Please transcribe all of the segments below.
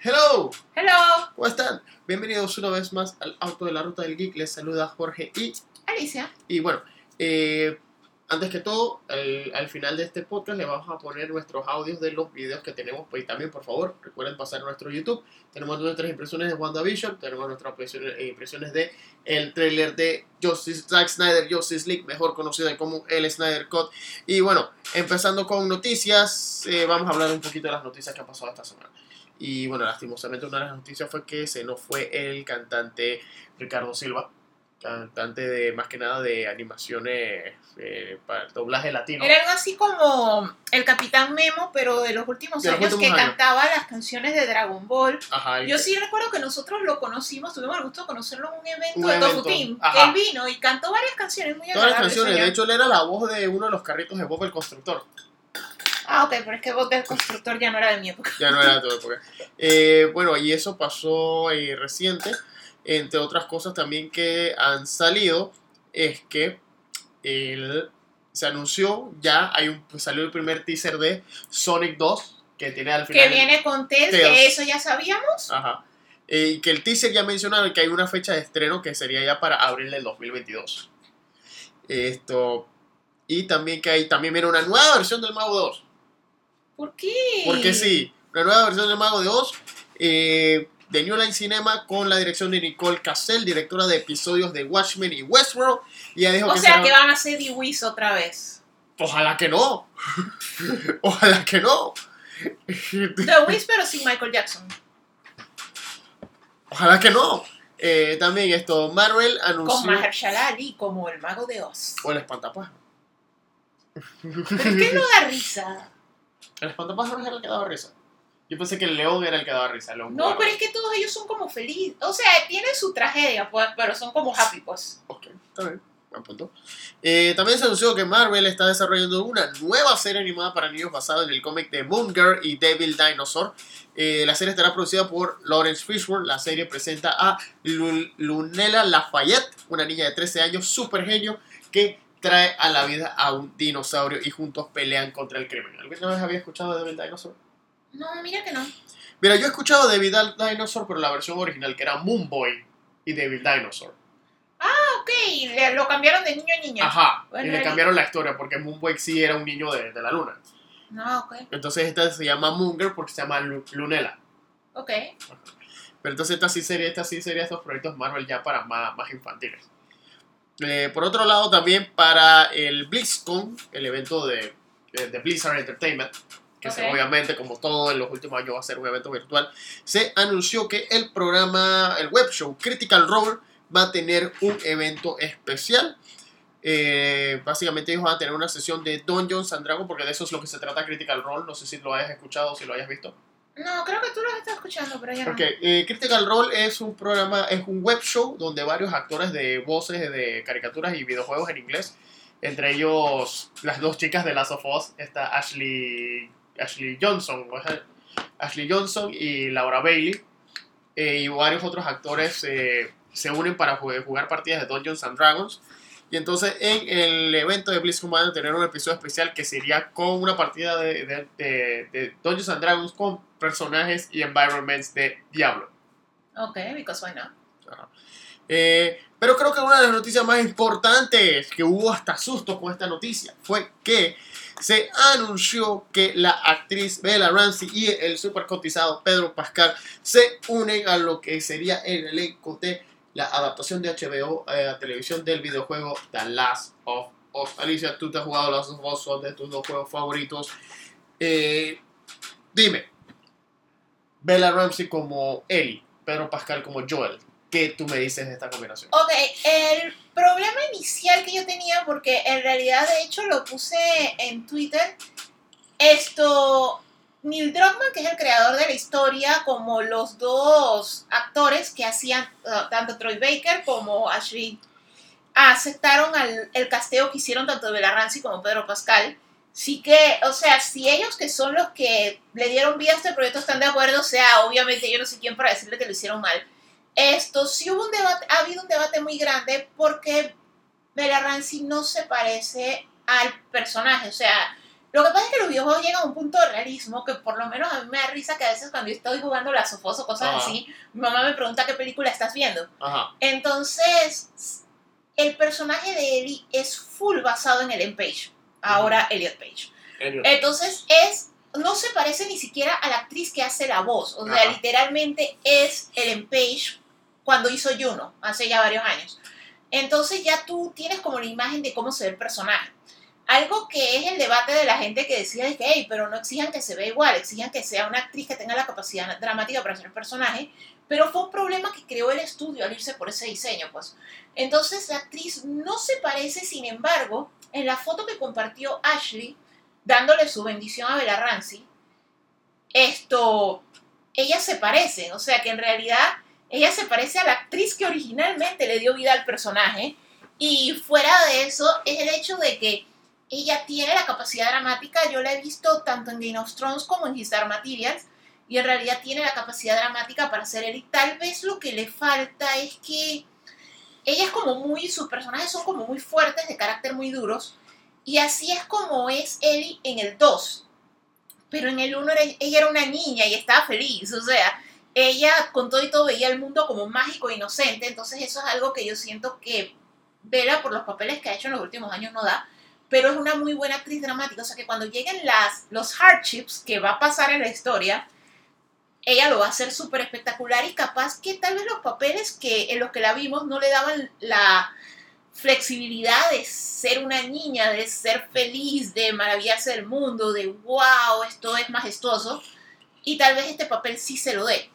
Hello, Hello, ¿cómo están? Bienvenidos una vez más al Auto de la Ruta del Geek. Les saluda Jorge y, Alicia. y bueno, eh, antes que todo, al, al final de este podcast le vamos a poner nuestros audios de los videos que tenemos. Pues, y también, por favor, recuerden pasar a nuestro YouTube. Tenemos nuestras impresiones de WandaVision, tenemos nuestras impresiones, eh, de el trailer de Justice, Zack Snyder, Justice League, mejor conocida como el Snyder Cut. Y bueno, empezando con noticias, eh, vamos a hablar un poquito de las noticias que han pasado esta semana. Y bueno, lastimosamente una de las noticias fue que se nos fue el cantante Ricardo Silva, cantante de más que nada de animaciones eh, para el doblaje latino. Era algo así como el Capitán Memo, pero de los últimos De los años últimos que años. cantaba las canciones de Dragon Ball. Ajá, Yo sí recuerdo que nosotros lo conocimos, tuvimos el gusto de conocerlo en un evento Un de evento, Tofu Team, que ajá. él vino y cantó varias canciones muy Todas las agradables. canciones, de hecho él era la voz de uno de los carritos de Bob el Constructor. Ah, ok, pero es que voz del constructor ya no era de mi época. Ya no era de tu época. Eh, bueno, y eso pasó eh, reciente. Entre otras cosas también que han salido es que el- se anunció, ya hay un, pues, salió el primer teaser de Sonic 2, que tiene al final... Que viene con Tails. que eso ya sabíamos. Ajá. Eh, que el teaser ya mencionaron que hay una fecha de estreno que sería ya para abril del 2022. Esto. Y también que hay, también viene una nueva versión del Mago 2. ¿Por qué? Porque sí, una nueva versión del Mago de Oz eh, de New Line Cinema con la dirección de Nicole Cassell, directora de episodios de Watchmen y Westworld. Y ella dijo O que sea será- que van a ser Dewis otra vez. Ojalá que no. Ojalá que no. The Wiz, pero sin Michael Jackson. Ojalá que no. Eh, también esto, Marvel Con anunció. Mahershala Ali como el mago de Oz. O el espantapájaros. Es que no da risa. El espantapájaros era el que daba risa. Yo pensé que el león era el que daba risa. No, pero es que todos ellos son como felices. O sea, tienen su tragedia, pues, pero son como happy, pues. Ok, está bien. Buen punto. Eh, también se anunció que Marvel está desarrollando una nueva serie animada para niños basada en el cómic de Moon Girl y Devil Dinosaur. Eh, la serie estará producida por Lawrence Fishburne. La serie presenta a Lu- Lunella Lafayette, una niña de 13 años, super genio, que trae a la vida a un dinosaurio y juntos pelean contra el crimen. ¿Alguna vez había escuchado de Devil Dinosaur? No, mira que no. Mira, yo he escuchado de Devil Dinosaur, pero la versión original, que era Moon Boy y Devil Dinosaur. Ok, le- lo cambiaron de niño a niña. Ajá, Bueno, y le cambiaron la historia porque Moonboy sí era un niño de, de la luna. No, ok. Entonces esta se llama Moonger porque se llama Lu- Lunella. Ok. Pero entonces esta sí sería, esta sí sería estos proyectos Marvel ya para más, más infantiles. Eh, por otro lado, también para el BlizzCon, el evento de, de- Blizzard Entertainment, que se- obviamente, como todo en los últimos años va a ser un evento virtual, se anunció que el programa, el web show Critical Role va a tener un evento especial. Eh, básicamente ellos van a tener una sesión de Dungeons and Dragons, porque de eso es lo que se trata Critical Role. No sé si lo hayas escuchado o si lo hayas visto. No, creo que tú lo estás escuchando, pero ya no. Ok, eh, Critical Role es un programa, es un web show donde varios actores de voces de caricaturas y videojuegos en inglés, entre ellos las dos chicas de Last of Us, está Ashley, Ashley Johnson, o Ashley Johnson y Laura Bailey, eh, y varios otros actores eh, se unen para jugar partidas de Dungeons and Dragons. Y entonces en el evento de BlizzCon van a tener un episodio especial que sería con una partida de, de, de- de Dungeons and Dragons con personajes y environments de Diablo. Ok, because why not? Eh, pero creo que una de las noticias más importantes que hubo hasta susto con esta noticia fue que se anunció que la actriz Bella Ramsey y el super cotizado Pedro Pascal se unen a lo que sería el elenco de la adaptación de HBO eh, a televisión del videojuego The Last of Us. Alicia, tú te has jugado Last of Us, son de tus dos juegos favoritos. Eh, dime, Bella Ramsey como Ellie, Pedro Pascal como Joel. ¿Qué tú me dices de esta combinación? Ok, el problema inicial que yo tenía, porque en realidad de hecho lo puse en Twitter, esto, Neil Druckmann, que es el creador de la historia, como los dos actores que hacían, uh, tanto Troy Baker como Ashley, aceptaron el casteo que hicieron tanto Bella Ramsey como Pedro Pascal. Sí que, o sea, si ellos que son los que le dieron vida a este proyecto están de acuerdo, o sea, obviamente yo no sé quién para decirle que lo hicieron mal. Esto sí hubo un debate, ha habido un debate muy grande porque Bella Ramsey no se parece al personaje, o sea, lo que pasa es que los videojuegos llegan a un punto de realismo que por lo menos a mí me da risa que a veces cuando yo estoy jugando las o cosas Ajá. así, mi mamá me pregunta qué película estás viendo. Ajá. Entonces, el personaje de Ellie es full basado en Ellen Page, ahora Elliot Page. Elliot. Entonces es, no se parece ni siquiera a la actriz que hace la voz, o sea, Ajá. literalmente es Ellen Page cuando hizo Juno, hace ya varios años. Entonces ya tú tienes como la imagen de cómo se ve el personaje. Algo que es el debate de la gente que decía de que, hey, pero no exijan que se vea igual, exijan que sea una actriz que tenga la capacidad dramática para hacer el personaje, pero fue un problema que creó el estudio al irse por ese diseño, pues. Entonces la actriz no se parece, sin embargo, en la foto que compartió Ashley, dándole su bendición a Bella Ramsey, esto, ella se parece, o sea que en realidad ella se parece a la actriz que originalmente le dio vida al personaje, y fuera de eso es el hecho de que ella tiene la capacidad dramática, yo la he visto tanto en Game of Thrones como en His Dark Materials, y en realidad tiene la capacidad dramática para ser y tal vez lo que le falta es que ella es como muy, sus personajes son como muy fuertes, de carácter muy duros, y así es como es Ellie en el 2. Pero en el 1 era- ella era una niña y estaba feliz, o sea, ella con todo y todo veía el mundo como mágico e inocente, entonces eso es algo que yo siento que Bella por los papeles que ha hecho en los últimos años no da, pero es una muy buena actriz dramática, o sea que cuando lleguen las, los hardships que va a pasar en la historia, ella lo va a hacer súper espectacular y capaz que tal vez los papeles que en los que la vimos no le daban la flexibilidad de ser una niña, de ser feliz, de maravillarse del mundo, de wow, esto es majestuoso. Y tal vez este papel sí se lo dé.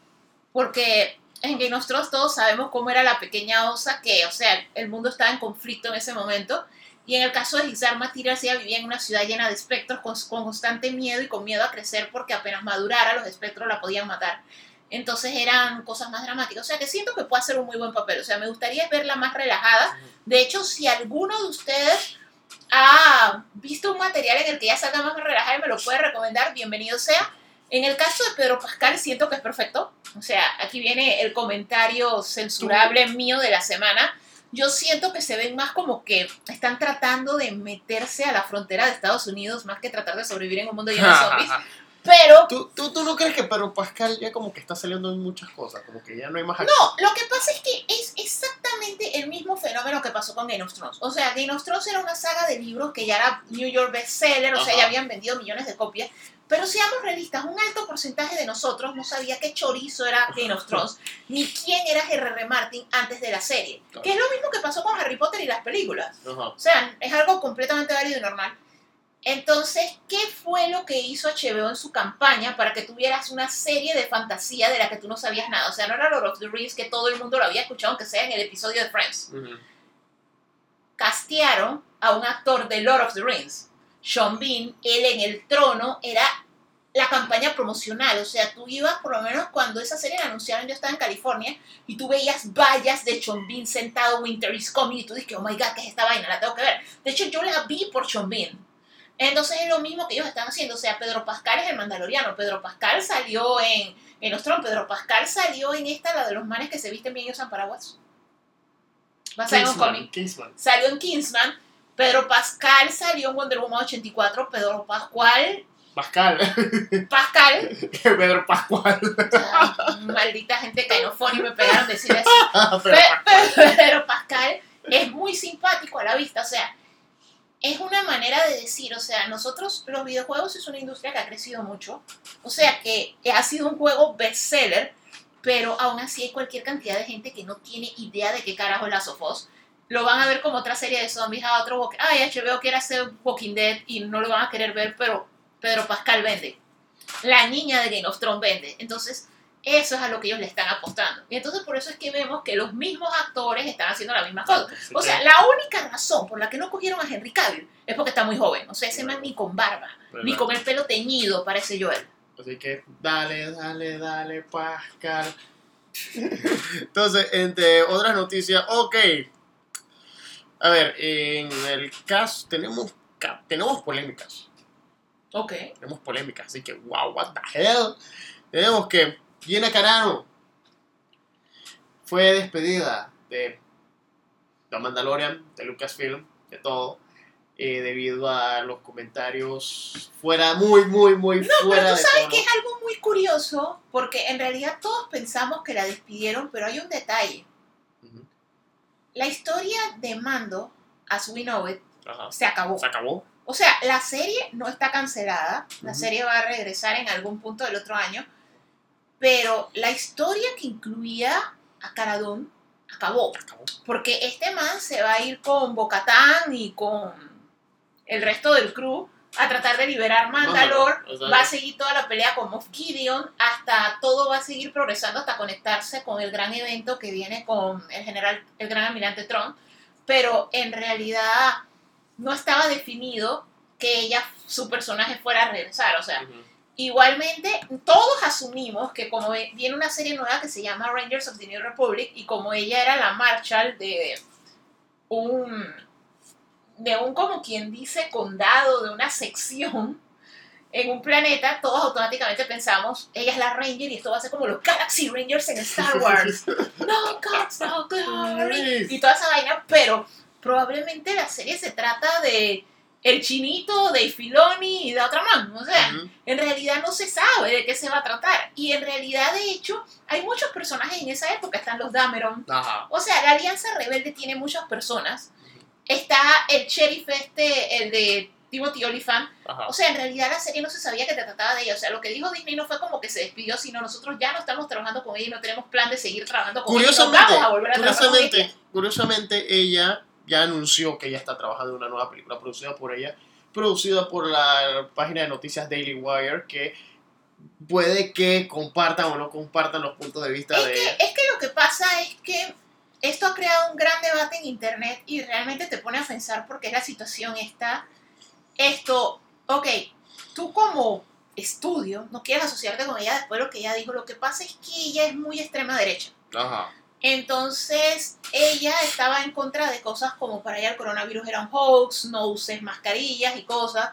Porque en of Thrones todos sabemos cómo era la pequeña osa que, o sea, el mundo estaba en conflicto en ese momento. Y en el caso de Gizar Materials, ella vivía en una ciudad llena de espectros con, con constante miedo y con miedo a crecer porque apenas madurara los espectros la podían matar. Entonces eran cosas más dramáticas. O sea que siento que puede hacer un muy buen papel. O sea, me gustaría verla más relajada. De hecho, si alguno de ustedes ha visto un material en el que ella salga más relajada y me lo puede recomendar, bienvenido sea. En el caso de Pedro Pascal, siento que es perfecto. O sea, aquí viene el comentario censurable mío de la semana. Yo siento que se ven más como que están tratando de meterse a la frontera de Estados Unidos más que tratar de sobrevivir en un mundo lleno de zombies. Pero ¿Tú, tú, ¿Tú no crees que Pedro Pascal ya como que está saliendo en muchas cosas? Como que ya no hay más No, lo que pasa es que es exactamente el mismo fenómeno que pasó con Game of Thrones. O sea, Game of Thrones era una saga de libros que ya era New York bestseller, o sea, Ajá. ya habían vendido millones de copias. Pero seamos realistas, un alto porcentaje de nosotros no sabía qué chorizo era Game of Thrones, ni quién era G.R.R. Martin antes de la serie. Claro. Que es lo mismo que pasó con Harry Potter y las películas. O sea, es algo completamente válido y normal. Entonces, ¿qué fue lo que hizo HBO en su campaña para que tuvieras una serie de fantasía de la que tú no sabías nada? O sea, no era Lord of the Rings que todo el mundo lo había escuchado, aunque sea en el episodio de Friends. Ujú. Castearon a un actor de Lord of the Rings, Sean Bean, él en el trono era la campaña promocional, o sea, tú ibas, por lo menos cuando esa serie la anunciaron, yo estaba en California, y tú veías vallas de Sean Bean sentado, Winter is coming, y tú dices, oh my god, ¿qué es esta vaina? La tengo que ver. De hecho, yo la vi por Sean Bean. Entonces es lo mismo que ellos están haciendo, o sea, Pedro Pascal es el mandaloriano, Pedro Pascal salió en, en los Pedro Pascal salió en esta, la de los manes que se visten bien y usan paraguas. Basada en un cómic salió en Kingsman, Pedro Pascal salió en Wonder Woman 84, Pedro Pascual, Pascal. Pascal, Pedro Pascual. ay, maldita gente cainofón y me pegaron decir eso. Pedro Pascal es muy simpático a la vista, o sea, es una manera de decir, o sea, nosotros los videojuegos es una industria que ha crecido mucho, o sea, que ha sido un juego bestseller, pero aún así hay cualquier cantidad de gente que no tiene idea de qué carajo es Last of Us. Lo van a ver como otra serie de zombies, a otro, ay, HBO quiere hacer Walking Dead y no lo van a querer ver, pero Pedro Pascal vende. La niña de Game of Thrones vende. Entonces, Eso es a lo que ellos le están apostando. Y entonces por eso es que vemos que los mismos actores están haciendo la misma cosa. O que- sea, la única razón por la que no cogieron a Henry Cavill es porque está muy joven. O sea, ese man ni con barba, ¿verdad? ni con el pelo teñido parece Joel. Así que dale, dale, dale, Pascal. Entonces, entre otras noticias, ok. A ver, en el caso, tenemos, tenemos polémicas. Ok. Tenemos polémicas, así que, wow, what the hell. Tenemos que Gina Carano fue despedida de The Mandalorian, de Lucasfilm, de todo, eh, debido a los comentarios fuera, muy, muy, muy No, fuera pero tú sabes que es algo muy curioso, porque en realidad todos pensamos que la despidieron, pero hay un detalle. La historia de Mando, as we know it, Ajá. se acabó. Se acabó. O sea, la serie no está cancelada, la serie va a regresar en algún punto del otro año, pero la historia que incluía a Cara Dune acabó, acabó. porque este man se va a ir con Bocatán y con el resto del crew a tratar de liberar Mandalore, va a seguir toda la pelea con Moff Gideon, hasta todo va a seguir progresando hasta conectarse con el gran evento que viene con el general, el gran almirante Tron, pero en realidad no estaba definido que ella, su personaje fuera a regresar, o sea, igualmente todos asumimos que como viene una serie nueva que se llama Rangers of the New Republic y como ella era la Marshall de un de un como quien dice condado de una sección en un planeta, todos automáticamente pensamos, ella es la Ranger y esto va a ser como los Galaxy Rangers en Star Wars. no gods, no glory. Y toda esa vaina, pero probablemente la serie se trata de el chinito, de Filoni y de otra mano. O sea, en realidad no se sabe de qué se va a tratar. Y en realidad, de hecho, hay muchos personajes en esa época. Están los Dameron. Ajá. O sea, la Alianza Rebelde tiene muchas personas. Está el sheriff este, el de Timothy Olyphant. O sea, en realidad la serie no se sabía que se trataba de ella. O sea, lo que dijo Disney no fue como que se despidió, sino nosotros ya no estamos trabajando con ella y no tenemos plan de seguir trabajando con ella. Curiosamente, vamos a volver a trabajar con ella. curiosamente, curiosamente, ella ya anunció que ella está trabajando en una nueva película producida por ella, producida por la página de noticias Daily Wire, que puede que compartan o no compartan los puntos de vista Es de que, ella. es que lo que pasa es que esto ha creado un gran debate en internet y realmente te pone a pensar porque la situación está. Esto, ok, tú como estudio no quieres asociarte con ella después de lo que ella dijo. Lo que pasa es que ella es muy extrema derecha. Ajá. Entonces, ella estaba en contra de cosas como para ella el coronavirus era un hoax, no uses mascarillas y cosas.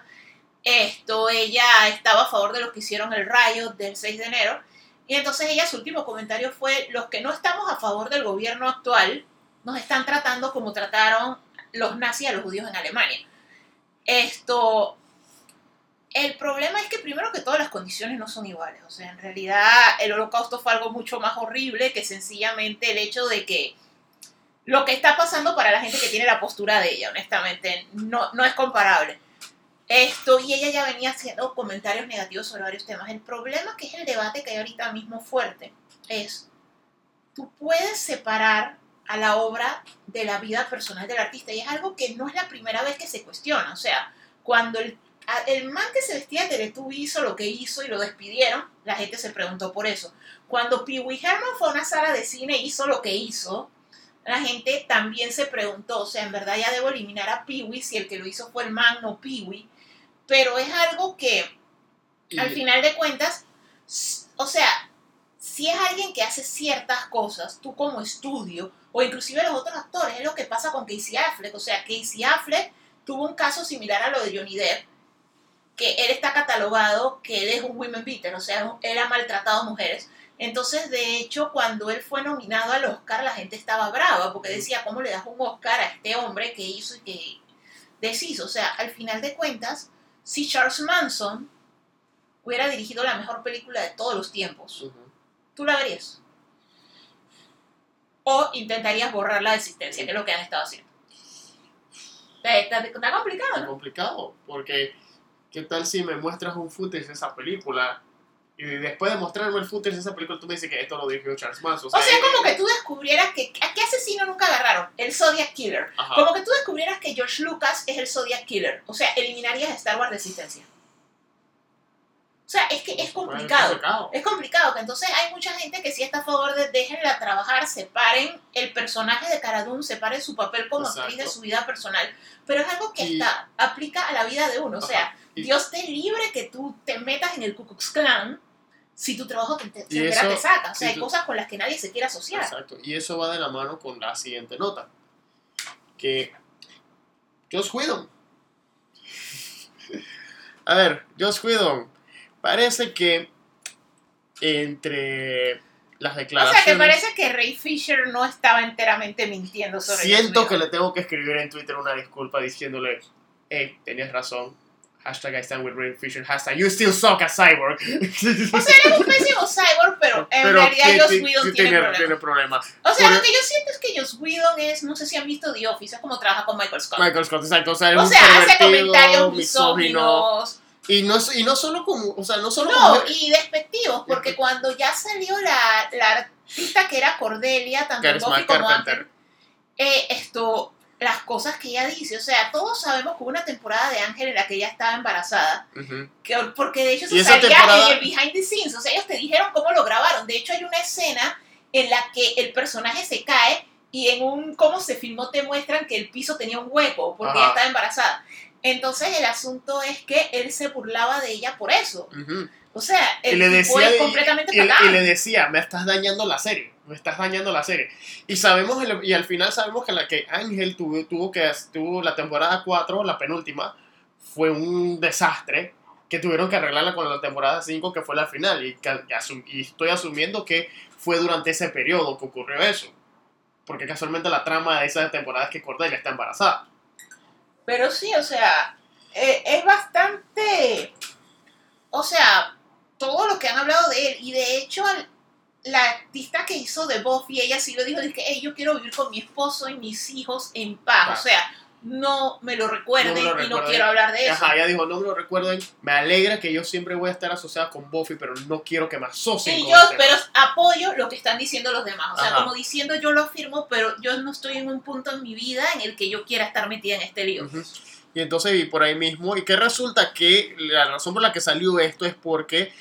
Esto, ella estaba a favor de los que hicieron el riot del 6 de enero. Y entonces ella, su último comentario fue, los que no estamos a favor del gobierno actual nos están tratando como trataron los nazis a los judíos en Alemania. Esto, el problema es que primero que todas las condiciones no son iguales. O sea, en realidad el holocausto fue algo mucho más horrible que sencillamente el hecho de que lo que está pasando para la gente que tiene la postura de ella, honestamente, no, no es comparable. Esto, y ella ya venía haciendo comentarios negativos sobre varios temas. El problema, que es el debate que hay ahorita mismo fuerte, es, tú puedes separar a la obra de la vida personal del artista, y es algo que no es la primera vez que se cuestiona. O sea, cuando el, el man que se vestía de Teletubby hizo lo que hizo y lo despidieron, la gente se preguntó por eso. Cuando Pee Wee Herman fue a una sala de cine e hizo lo que hizo, la gente también se preguntó, o sea, en verdad ya debo eliminar a Pee Wee si el que lo hizo fue el man, no Pee Wee. Pero es algo que, Y- al final de cuentas, o sea, si es alguien que hace ciertas cosas, tú como estudio, o inclusive los otros actores, es lo que pasa con Casey Affleck. O sea, Casey Affleck tuvo un caso similar a lo de Johnny Depp, que él está catalogado que él es un women beater, o sea, él ha maltratado mujeres. Entonces, de hecho, cuando él fue nominado al Oscar, la gente estaba brava, porque decía, ¿cómo le das un Oscar a este hombre que hizo y que deshizo? O sea, al final de cuentas, si Charles Manson hubiera dirigido la mejor película de todos los tiempos. ¿tú la verías? O intentarías borrar la existencia, que es lo que han estado haciendo. Está, está- está complicado, ¿no? complicado, porque ¿qué tal si me muestras un footage de esa película? Y después de mostrarme el footage de esa película, tú me dices que esto lo dirigió Charles Manson. O sea, eh, como que tú descubrieras que... ¿A qué asesino nunca agarraron? El Zodiac Killer. Ajá. Como que tú descubrieras que George Lucas es el Zodiac Killer. O sea, eliminarías Star Wars de existencia. sea, es que es complicado. Es complicado, que entonces hay mucha gente que sí está a favor de déjenla trabajar, separen el personaje de Cara Dune, separen su papel como actriz de su vida personal, pero es algo que está, aplica a la vida de uno, o sea, Dios te libre que tú te metas en el Ku Klux Klan si tu trabajo te, te, te saca, o sea, hay cosas con las que nadie se quiere asociar. Exacto, y eso va de la mano con la siguiente nota, que Joss Whedon. A ver, Joss Whedon, parece que entre las declaraciones... O sea, que parece que Ray Fisher no estaba enteramente mintiendo sobre Siento que le tengo que escribir en Twitter una disculpa diciéndole, hey, tenías razón, hashtag I stand with Ray Fisher, hashtag you still suck as Cyborg. o sea, eres un pésimo Cyborg, pero en pero realidad Joss Whedon tiene, problemas. tiene problemas. O sea, lo que yo siento es que Joss Whedon es, no sé si han visto The Office, es como trabaja con Michael Scott. Michael Scott, exacto. O sea, o sea hace comentarios misóginos. Y no, y no solo como, o sea, no solo No, y despectivos, porque cuando ya salió la, la artista que era Cordelia, tanto Buffy como Ángel, eh, esto, las cosas que ella dice, o sea, todos sabemos que hubo una temporada de Ángel en la que ella estaba embarazada, que, porque de hecho se salía en el behind the scenes, o sea, ellos te dijeron cómo lo grabaron, de hecho hay una escena en la que el personaje se cae y en un cómo se filmó te muestran que el piso tenía un hueco porque ella estaba embarazada. Entonces el asunto es que él se burlaba de ella por eso. O sea, el le decía, es completamente y, y, le decía, me estás dañando la serie, me estás dañando la serie. Y sabemos, y al final sabemos que la que Ángel tuvo, tuvo que tuvo la temporada 4, la penúltima, fue un desastre que tuvieron que arreglarla con la temporada 5, que fue la final. Y, estoy asumiendo que fue durante ese periodo que ocurrió eso. Porque casualmente la trama de esa temporada es que Cordelia está embarazada. Pero sí, o sea, eh, es bastante... O sea, todo lo que han hablado de él. Y de hecho, la artista que hizo de Buffy, ella sí lo dijo, dice que yo quiero vivir con mi esposo y mis hijos en paz. O sea, no me lo recuerden y no quiero hablar de eso. Ajá, ella dijo, no me lo recuerden, me alegra que yo siempre voy a estar asociada con Buffy, pero no quiero que me asocien y con yo, este pero apoyo lo que están diciendo los demás. O sea, como diciendo yo lo afirmo, pero yo no estoy en un punto en mi vida en el que yo quiera estar metida en este lío. Y entonces, y por ahí mismo, y que resulta que la razón por la que salió esto es porque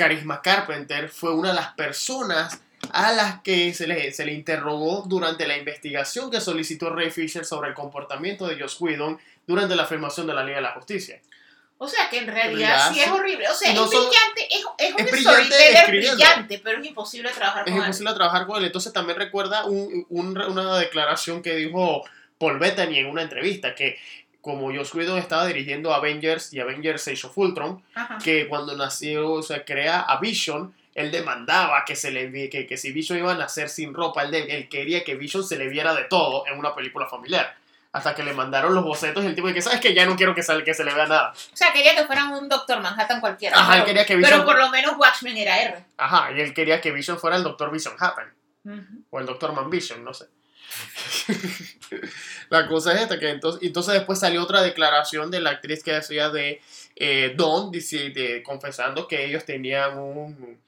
Carisma Carpenter fue una de las personas a las que se le, se le interrogó durante la investigación que solicitó Ray Fisher sobre el comportamiento de Joss Whedon durante la afirmación de la Liga de la Justicia. O sea que en realidad, sí es horrible. O sea, es brillante, es, es, un brillante, brillante, pero es imposible trabajar con él. Es imposible trabajar con él. Entonces también recuerda un, un, una declaración que dijo Paul Bettany en una entrevista, que como Joss Whedon estaba dirigiendo Avengers y Avengers Age of Ultron, que cuando nació, o sea, crea a Vision, él demandaba que, se le, que, que si Vision iba a nacer sin ropa, él, él, quería que Vision se le viera de todo en una película familiar. Hasta que le mandaron los bocetos y el tipo de que, ¿sabes que Ya no quiero que, sale, que se le vea nada. O sea, quería que fuera un Doctor Manhattan cualquiera. Ajá, él quería que Vision... Pero por lo menos Watchmen era R. Ajá, y él quería que Vision fuera el Doctor Vision Happen. O el Doctor Man Vision, no sé. la cosa es esta, que entonces, entonces después salió otra declaración de la actriz que hacía de eh, Don, confesando que ellos tenían un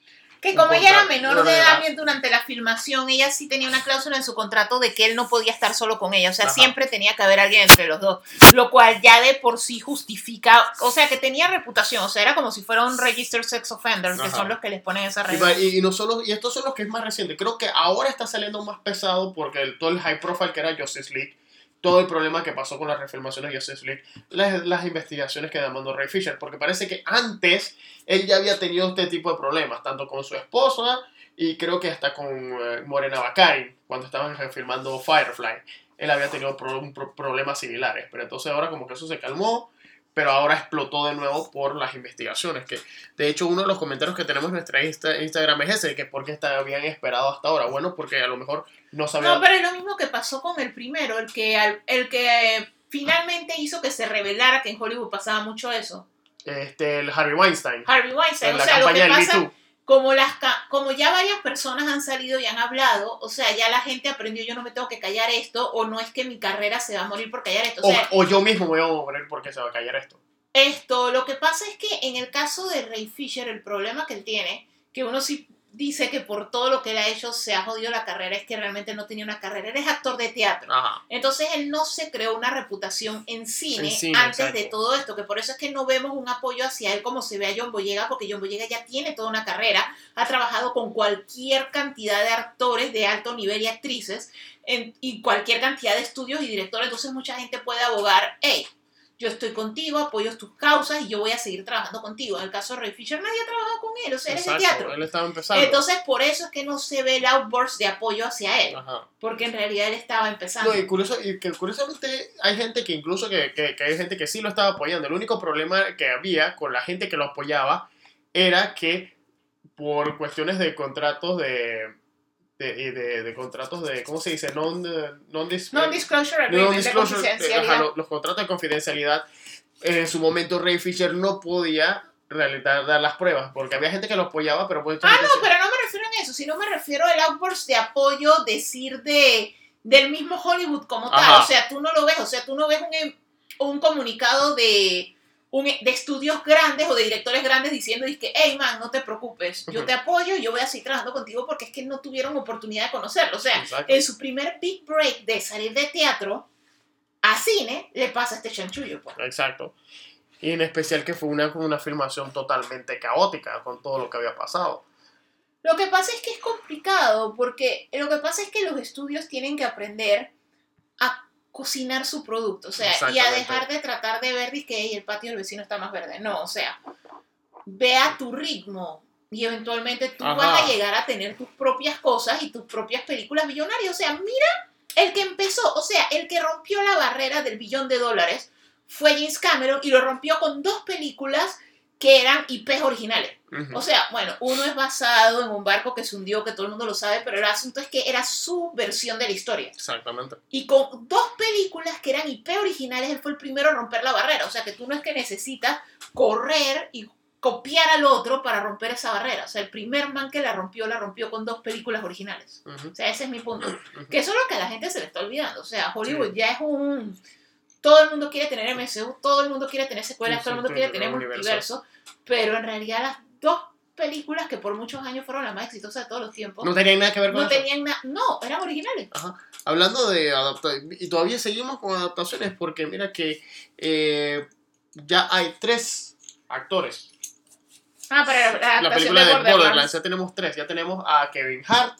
que como ella era menor de edad durante la filmación, ella sí tenía una cláusula en su contrato de que él no podía estar solo con ella. O sea, siempre tenía que haber alguien entre los dos. Lo cual ya de por sí justifica, o sea, que tenía reputación. O sea, era como si fuera un registered sex offender, que son los que les ponen esa regla. Y, no solo, y estos son los que es más reciente. Creo que ahora está saliendo más pesado porque el, todo el high profile que era Justice League todo el problema que pasó con las refilmaciones de Justice League, las, las, investigaciones que demandó Ray Fisher, porque parece que antes él ya había tenido este tipo de problemas, tanto con su esposa y creo que hasta con eh, Morena Baccarin, cuando estaban filmando Firefly, él había tenido problemas similares, pero entonces ahora como que eso se calmó, pero ahora explotó de nuevo por las investigaciones, que de hecho uno de los comentarios que tenemos en nuestra Instagram es ese, que por qué habían esperado hasta ahora, bueno, porque a lo mejor no sabían... No, pero es lo mismo que pasó con el primero, el que, el que finalmente hizo que se revelara que en Hollywood pasaba mucho eso. Este, el Harvey Weinstein. Harvey Weinstein, o sea, lo que pasa como, las, como ya varias personas han salido y han hablado, o sea, ya la gente aprendió, yo no me tengo que callar esto, o no es que mi carrera se va a morir por callar esto. O, yo mismo voy a morir porque se va a callar esto. Esto, lo que pasa es que en el caso de Ray Fisher, el problema que él tiene, que uno sí dice que por todo lo que él ha hecho se ha jodido la carrera, es que realmente no tenía una carrera, él es actor de teatro. Ajá. Entonces él no se creó una reputación en cine, En cine, antes exacto. de todo esto, que por eso es que no vemos un apoyo hacia él como se ve a John Boyega, porque John Boyega ya tiene toda una carrera, ha trabajado con cualquier cantidad de actores de alto nivel y actrices, en- y cualquier cantidad de estudios y directores, entonces mucha gente puede abogar, hey, yo estoy contigo, apoyo tus causas y yo voy a seguir trabajando contigo. En el caso de Ray Fisher, nadie ha trabajado con él, o sea, él es de Exacto, teatro. Él estaba empezando. Entonces, por eso es que no se ve el outburst de apoyo hacia él, Ajá. porque en realidad él estaba empezando. No, y, curioso, y que curiosamente hay gente que incluso que, que, que hay gente que sí lo estaba apoyando. El único problema que había con la gente que lo apoyaba era que por cuestiones de contratos de... De, de, de contratos de, ¿cómo se dice? Non, non, dis- Non-disclosure agreement de non-disclosure, eh, confidencialidad. ajá, los, los contratos de confidencialidad. En su momento Ray Fisher no podía realizar dar las pruebas porque había gente que lo apoyaba, pero pues... Ah, no, pero no me refiero a eso, sino me refiero al outburst de apoyo, decir de del mismo Hollywood como tal. Ajá. O sea, tú no lo ves, o sea, tú no ves un, em- un comunicado de, un, de estudios grandes o de directores grandes diciendo que, hey man, no te preocupes, yo te apoyo, yo voy a seguir trabajando contigo porque es que no tuvieron oportunidad de conocerlo. O sea, Exacto. en su primer big break de salir de teatro a cine, le pasa este chanchullo. pues. Exacto. Y en especial que fue una, una filmación totalmente caótica con todo lo que había pasado. Lo que pasa es que es complicado, porque lo que pasa es que los estudios tienen que aprender cocinar su producto, o sea, y a dejar de tratar de ver que "Ey, el patio del vecino está más verde. No, o sea, ve a tu ritmo y eventualmente tú Ajá. vas a llegar a tener tus propias cosas y tus propias películas millonarias. O sea, mira el que empezó, o sea, el que rompió la barrera del billón de dólares fue James Cameron y lo rompió con dos películas que eran IPs originales. O sea, bueno, uno es basado en un barco que se hundió, que todo el mundo lo sabe, pero el asunto es que era su versión de la historia. Exactamente. Y con dos películas que eran IP originales, él fue el primero a romper la barrera. O sea, que tú no es que necesitas correr y copiar al otro para romper esa barrera. O sea, el primer man que la rompió, la rompió con dos películas originales. O sea, ese es mi punto. Que eso es lo que a la gente se le está olvidando. O sea, Hollywood ya es un... Todo el mundo quiere tener MCU, todo el mundo quiere tener secuelas, Sí, todo el mundo quiere tener multiverso, pero en realidad las dos películas que por muchos años fueron las más exitosas de todos los tiempos, No no, tenían nada que ver con eso. tenían nada, no, eran originales. Hablando de adaptaciones, y todavía seguimos con adaptaciones porque mira que eh, ya hay tres actores. Ah, para la, la película de de Borderlands. Borderlands, ya tenemos tres. Ya tenemos a Kevin Hart,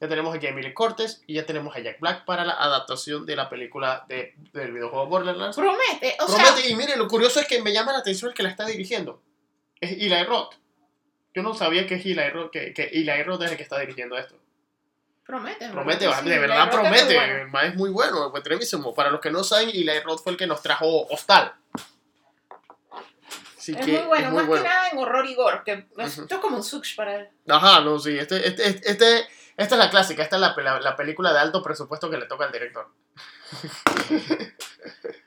ya tenemos a Jamie Lee Curtis y ya tenemos a Jack Black para la adaptación de la película de, del videojuego Borderlands. Promete, o Promete, sea, y mire, lo curioso es que me llama la atención el que la está dirigiendo. Es Eli Roth. Yo no sabía que es Eli Roth, que, que Eli Roth es el que está dirigiendo esto. promete. Promete, de verdad que es promete. muy bueno. Es muy bueno, pues tremísimo. Para los que no saben, Eli Roth fue el que nos trajo Hostal. Así Es que muy bueno, es muy más bueno. que nada en horror y gore, que esto Ujú. es como un sush para él. Ajá, no, sí. Este, este, este, este- esta es la clásica, esta es la, la, la película de alto presupuesto que le toca al director.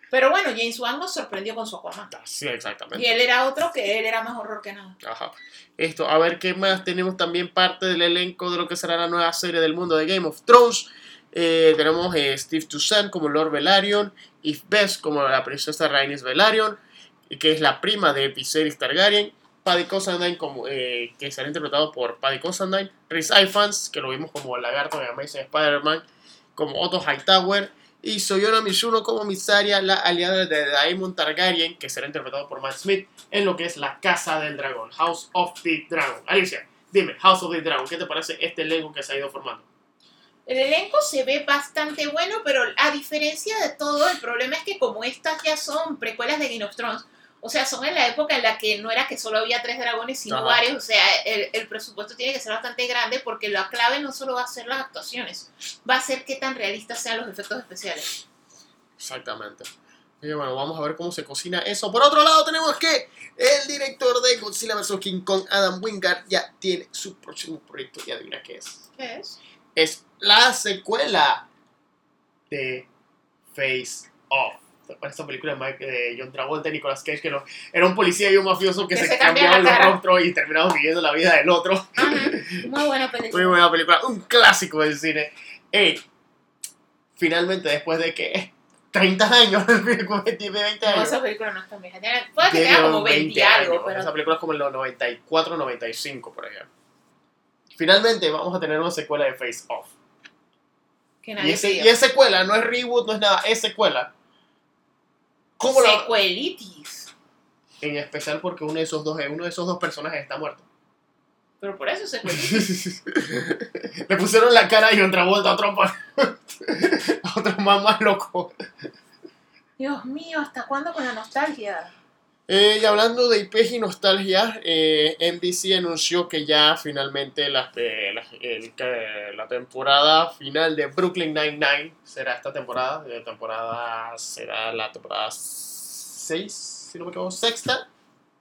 Pero bueno, James Wan nos sorprendió con su Aquaman. Sí, exactamente. Y él era otro que él era más horror que nada. Ajá. Esto, a ver qué más. Tenemos también parte del elenco de lo que será la nueva serie del mundo de Game of Thrones. Eh, tenemos eh, Steve Toussaint como Lord Velaryon, Eve Best como la princesa Rhaenys Velaryon, que es la prima de Viserys Targaryen. Paddy Considine, como, eh, que será interpretado por Paddy Considine. Rhys Ifans, que lo vimos como Lagarto de Amazing Spider-Man, como Otto Hightower. Y Soyona Mizuno como Misaria, la aliada de Daemon Targaryen, que será interpretado por Matt Smith en lo que es la Casa del Dragón, House of the Dragon. Alicia, dime, House of the Dragon, ¿qué te parece este elenco que se ha ido formando? El elenco se ve bastante bueno, pero a diferencia de todo, el problema es que como estas ya son precuelas de Game of Thrones, o sea, son en la época en la que no era que solo había tres dragones, sino Ajá. varios, o sea, el, el presupuesto tiene que ser bastante grande porque la clave no solo va a ser las actuaciones, va a ser qué tan realistas sean los efectos especiales. Exactamente. Y bueno, vamos a ver cómo se cocina eso. Por otro lado, tenemos que el director de Godzilla vs. King Kong, Adam Wingard, ya tiene su próximo proyecto. Y adivina qué es. ¿Qué es? Es la secuela de Face Off. ¿Te acuerdas esa película de, John Travolta y Nicolas Cage? Que lo- era un policía y un mafioso que, Que se, se cambiaban los rostros y terminaban viviendo la vida del otro. Ajá, muy buena película. Muy buena película, un clásico del cine. Ey, finalmente, después de que 30 años, 20, 20 No, años. esa película no es tan vieja. Puede que tenga como 20 y algo, años. pero... Esa película es como en los 94, 95, por ejemplo. Finalmente vamos a tener una secuela de Face Off. Que Y, nadie ese- pidió. y es secuela, no es reboot, no es nada, es secuela. ¿Cómo la- Secuelitis. En especial porque uno de esos dos, uno de esos dos personajes está muerto. Pero por eso secuelitis. Le pusieron la cara y otra vuelta a otro, a otro más, más loco. Dios mío, ¿hasta cuándo con la nostalgia? Eh, y hablando de IPs y nostalgia, eh, NBC anunció que ya finalmente la, eh, la, temporada final de Brooklyn Nine-Nine será esta temporada. La temporada será la temporada 6, si no me equivoco, sexta.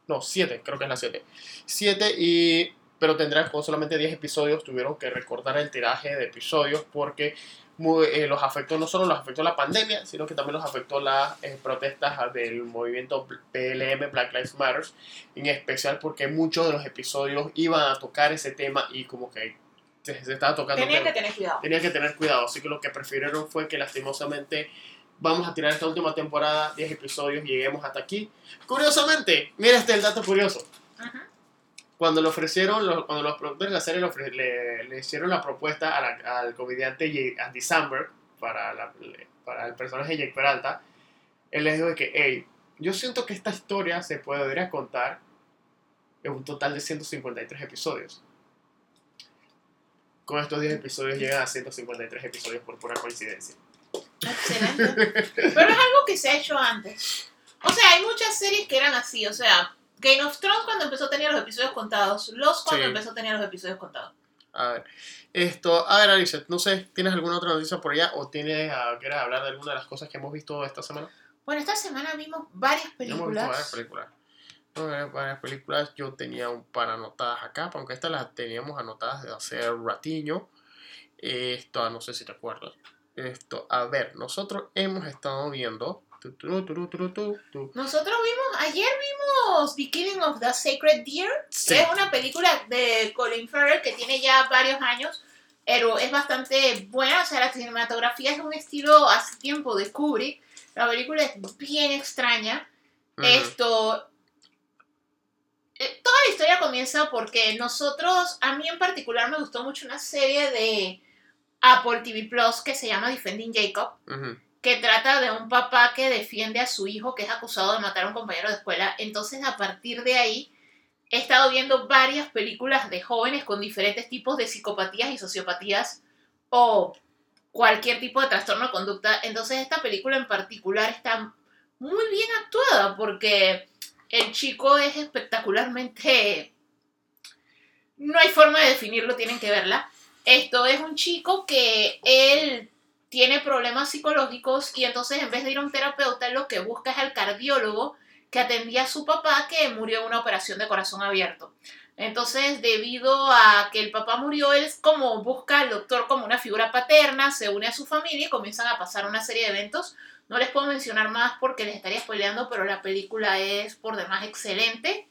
No, 7, creo que es la 7. 7 y... Pero tendrá con solamente 10 episodios. Tuvieron que recortar el tiraje de episodios porque muy- eh, los afectó, no solo los afectó la pandemia, sino que también los afectó las eh, protestas del movimiento PLM, Black Lives Matter, en especial porque muchos de los episodios iban a tocar ese tema y como que se, se estaba tocando. Tenía tema. que tener cuidado. Tenía que tener cuidado, así que lo que prefirieron fue que lastimosamente vamos a tirar esta última temporada, 10 episodios, lleguemos hasta aquí. Curiosamente, mira este el dato curioso. Cuando le ofrecieron, los- cuando los productores de la serie le, ofre- le- le hicieron la propuesta a la- al comediante Andy Samberg para, la- para el personaje Jake Peralta, él les dijo que, hey, yo siento que esta historia se podría contar en un total de 153 episodios. Con estos 10 episodios llegan a 153 episodios por pura coincidencia. Excelente. Pero es algo que se ha hecho antes. O sea, hay muchas series que eran así. O sea, Game of Thrones cuando empezó tenía los episodios contados. Los cuando Sí. empezó tenía los episodios contados. A ver, esto, a ver, Alicia, no sé, ¿tienes alguna otra noticia por allá o tienes, ah, quieres hablar de alguna de las cosas que hemos visto esta semana? Bueno, esta semana vimos varias Hemos visto varias películas. películas. Varias películas. Yo tenía un par anotadas acá, aunque estas las teníamos anotadas de hace ratiño. Esto, no sé si te acuerdas. Esto, a ver, nosotros hemos estado viendo. Nosotros vimos, ayer vimos The Killing of the Sacred Deer, Sí. que es una película de Colin Farrell que tiene ya varios años, pero es bastante buena, o sea, la cinematografía es un estilo hace tiempo de Kubrick, la película es bien extraña, esto... eh, Toda la historia comienza porque nosotros, a mí en particular me gustó mucho una serie de Apple TV Plus que se llama Defending Jacob, Ujú. Que trata de un papá que defiende a su hijo que es acusado de matar a un compañero de escuela. Entonces, a partir de ahí, he estado viendo varias películas de jóvenes con diferentes tipos de psicopatías y sociopatías o cualquier tipo de trastorno de conducta. Entonces, esta película en particular está muy bien actuada porque el chico es espectacularmente... No hay forma de definirlo, tienen que verla. Esto es un chico que él tiene problemas psicológicos y entonces en vez de ir a un terapeuta lo que busca es al cardiólogo que atendía a su papá que murió en una operación de corazón abierto. Entonces, debido a que el papá murió, él como busca al doctor como una figura paterna, se une a su familia y comienzan a pasar una serie de eventos. No les puedo mencionar más porque les estaría spoileando, pero la película es por demás excelente.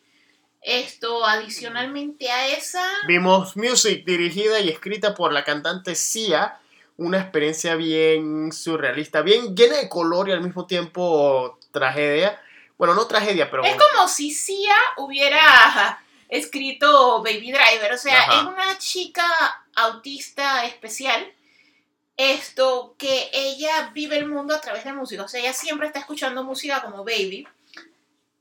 Esto, adicionalmente a esa, Vimos Music, dirigida y escrita por la cantante Sia. Una experiencia bien surrealista, bien llena de color y al mismo tiempo tragedia. Bueno, no tragedia, pero. Es como si Sia hubiera escrito Baby Driver. O sea, Ajá. es una chica autista especial. Esto que ella vive el mundo a través de música. O sea, ella siempre está escuchando música como Baby.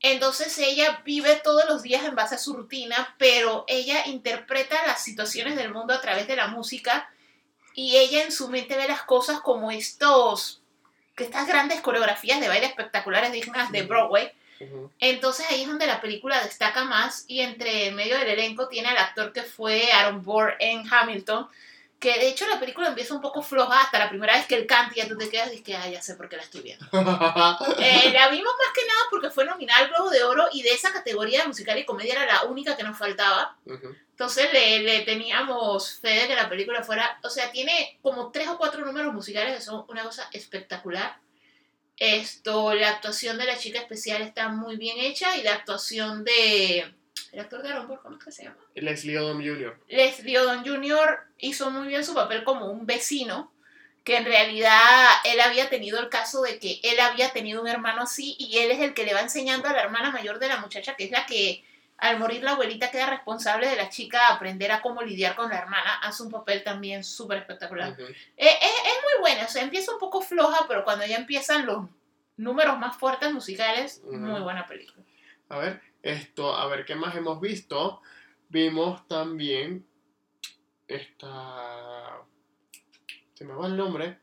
Entonces ella vive todos los días en base a su rutina, pero ella interpreta las situaciones del mundo a través de la música y ella en su mente ve las cosas como estos, que estas grandes coreografías de baile espectaculares dignas de Broadway. Entonces ahí es donde la película destaca más y entre en medio del elenco tiene al actor que fue Aaron Burr en Hamilton, que de hecho la película empieza un poco floja hasta la primera vez que él canta y ya tú te quedas y dices ah, ya sé por qué la estoy viendo. Eh, la vimos más que nada porque fue nominada al Globo de Oro y de esa categoría de musical y comedia era la única que nos faltaba. Ujú. Entonces le, le teníamos fe de que la película fuera, o sea, tiene como tres o cuatro números musicales que son una cosa espectacular. Esto, la actuación de la chica especial está muy bien hecha y la actuación de... El actor de Aaron Burr, ¿cómo es que se llama? Leslie Odom Jr. Leslie Odom Jr. hizo muy bien su papel como un vecino, que en realidad él había tenido el caso de que él había tenido un hermano así y él es el que le va enseñando a la hermana mayor de la muchacha, que es la que al morir la abuelita queda responsable de la chica a aprender a cómo lidiar con la hermana, hace un papel también súper espectacular. Eh, es, es muy buena, o sea, empieza un poco floja, pero cuando ya empiezan los números más fuertes musicales, Ujú. muy buena película. A ver, esto, a ver, ¿qué más hemos visto? Vimos también esta... Se me va el nombre.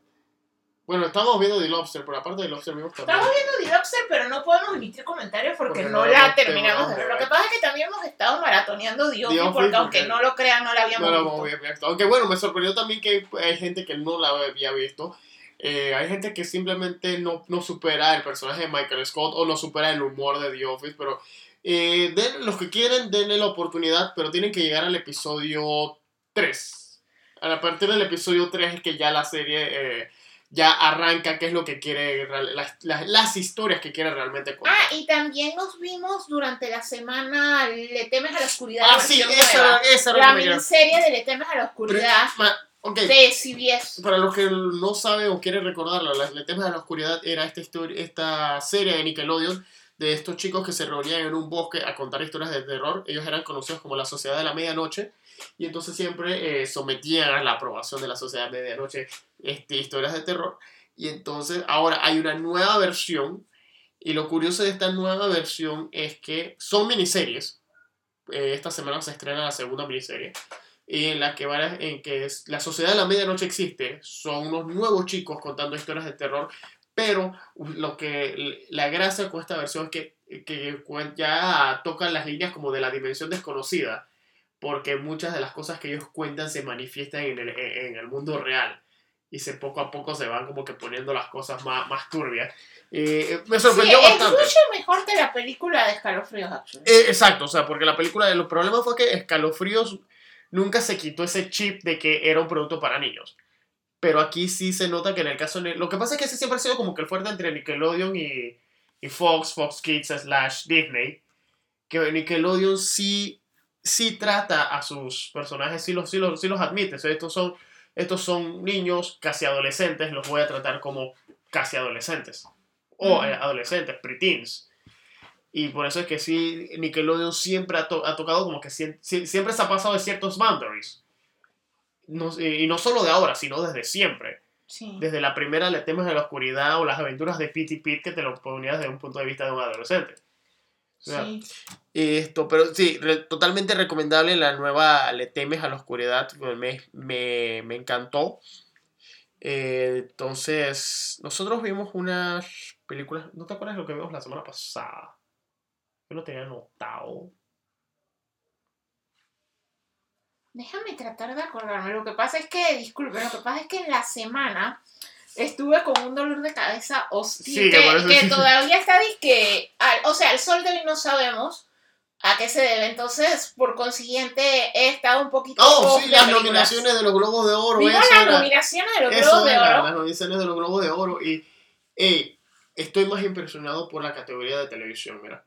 Bueno, estamos viendo The Lobster, pero aparte de Lobster vimos también... Estamos viendo The Lobster, pero no podemos emitir comentarios porque, Porque no, no la terminamos de ver. Lo que pasa es que también hemos estado maratoneando The Office, porque aunque no lo crean, no la habíamos No visto. Aunque bueno, me sorprendió también que hay gente que no la había visto. Eh, hay gente que simplemente no, no supera el personaje de Michael Scott o no supera el humor de The Office, pero eh, den, los que quieren, denle la oportunidad, pero tienen que llegar al episodio 3. A partir del episodio 3 es que ya la serie eh, ya arranca, qué es lo que quiere, las, las, las historias que quiere realmente contar. Ah, y también nos vimos durante la semana Le temes a la oscuridad. Ah, sí, esa, esa era La miniserie de Le temes a la oscuridad Ma- ok. de CBS. Para los que no saben o quieren recordarlo, el tema de la oscuridad era esta, histori- esta serie de Nickelodeon de estos chicos que se reunían en un bosque a contar historias de terror. Ellos eran conocidos como la Sociedad de la Medianoche y entonces siempre eh, sometían a la aprobación de la Sociedad Medianoche este, historias de terror. Y entonces ahora hay una nueva versión y lo curioso de esta nueva versión es que son miniseries. Eh, esta semana se estrena la segunda miniserie en la que varias, en que es, la sociedad de la medianoche existe, son unos nuevos chicos contando historias de terror, pero lo que la gracia con esta versión es que, que ya tocan las líneas como de la dimensión desconocida, porque muchas de las cosas que ellos cuentan se manifiestan en el, en el mundo real y se poco a poco se van como que poniendo las cosas más, más turbias. Eh, me Sí, sorprendió es bastante. mucho mejor que la película de Escalofríos. Eh, exacto, o sea, porque la película, el problema fue que Escalofríos nunca se quitó ese chip de que era un producto para niños. Pero aquí sí se nota que en el caso... de- Lo que pasa es que ese siempre ha sido como que el fuerte entre Nickelodeon y, y Fox, Fox Kids slash Disney. Que Nickelodeon sí, sí trata a sus personajes, sí los, sí los, sí los admite. O sea, estos son, estos son niños casi adolescentes, los voy a tratar como casi adolescentes. O eh, adolescentes, preteens. Y por eso es que sí, Nickelodeon siempre ha, to- ha tocado como que siem- sie- siempre se ha pasado de ciertos boundaries. No, y no solo de ahora, sino desde siempre. Sí. Desde la primera Le temas de la oscuridad o las aventuras de Pete y Pete que te lo ponías desde un punto de vista de un adolescente. O sea, sí. Esto, pero sí, re- totalmente recomendable la nueva Le temes a la oscuridad. Me, me, me encantó. Eh, entonces, nosotros vimos unas películas. ¿No te acuerdas de lo que vimos la semana pasada? Yo lo tenía anotado. Déjame tratar de acordarme. Lo que pasa es que, disculpen, lo que pasa es que en la semana estuve con un dolor de cabeza hostil Sí, que todavía está disque. al- O sea, el sol de hoy no sabemos a qué se debe. Entonces, por consiguiente, he estado un poquito. Oh, sí, las películas. nominaciones de los Globos de Oro. Vimos las era. nominaciones de los Globos de era, Oro. las nominaciones de los Globos de Oro. Y, ey, estoy más impresionado por la categoría de televisión, mira.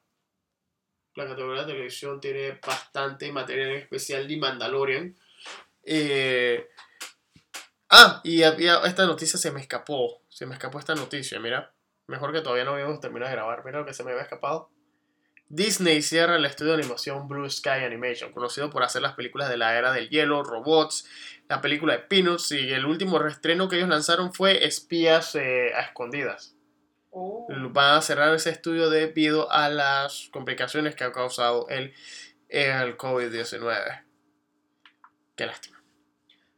La categoría de televisión tiene bastante material en especial de Mandalorian. Eh, ah, y había, esta noticia se me escapó. Se me escapó esta noticia, mira. Mejor que todavía no habíamos terminado de grabar. Mira lo que se me había escapado. Disney cierra el estudio de animación Blue Sky Animation, conocido por hacer las películas de la era del hielo, robots, la película de Peanuts y el último reestreno que ellos lanzaron fue Espías eh, a Escondidas. Oh. Van a cerrar ese estudio debido a las complicaciones que ha causado el, el COVID-19. Qué lástima.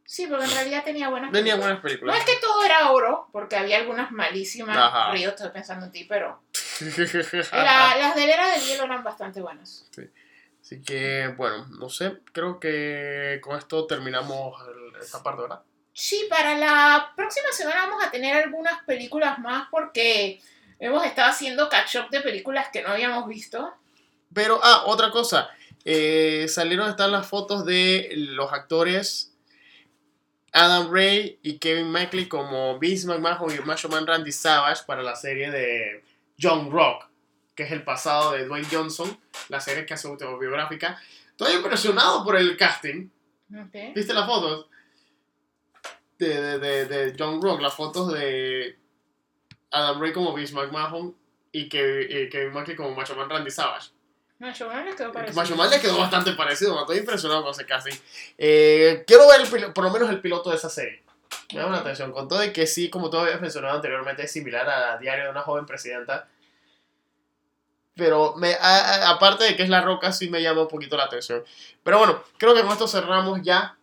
Sí, porque en realidad tenía buenas Tenía películas. buenas No películas. es que todo era oro, porque había algunas malísimas. Ajá. Río, estoy pensando en ti, pero la- las de la era del hielo eran bastante buenas. Así que, bueno, no sé, creo que con esto terminamos esta parte, ¿verdad? Sí, para la próxima semana vamos a tener algunas películas más porque hemos estado haciendo catch up de películas que no habíamos visto. Pero, ah, otra cosa. eh, salieron, están las fotos de los actores Adam Ray y Kevin Mackley como Vince McMahon y Macho Man Randy Savage para la serie de John Rock, que es el pasado de Dwayne Johnson, la serie que hace autobiográfica. Estoy impresionado por el casting. Ok. ¿Viste las fotos? De, de, de, de John Rock, las fotos de Adam Ray como Vince McMahon y, que, Kevin Mackley como Macho Man Randy Savage. Macho Man les quedó parecido. Macho Man le quedó bastante parecido, estoy impresionado con ese casting. Eh, quiero ver el por lo menos el piloto de esa serie. Me llama la atención, con todo de que sí, como tú habías mencionado anteriormente, es similar a Diario de una joven presidenta. Pero me, a- a- aparte de que es La Roca, sí me llama un poquito la atención. Pero bueno, creo que con esto cerramos ya.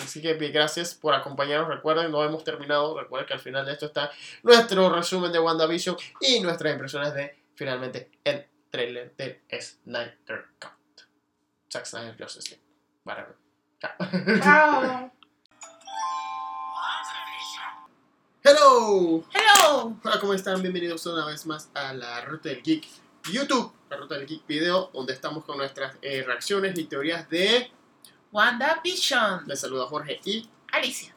Así que gracias por acompañarnos. Recuerden, no hemos terminado. Recuerden que al final de esto está nuestro resumen de WandaVision y nuestras impresiones de finalmente el trailer del Snyder Cut. Zack Snyder Justice League. Chao. Hello. Hello. Hola, ¿cómo están? Bienvenidos una vez más a la Ruta del Geek YouTube, la Ruta del Geek Video, donde estamos con nuestras eh, reacciones y teorías de... WandaVision. Les saluda Jorge y Alicia.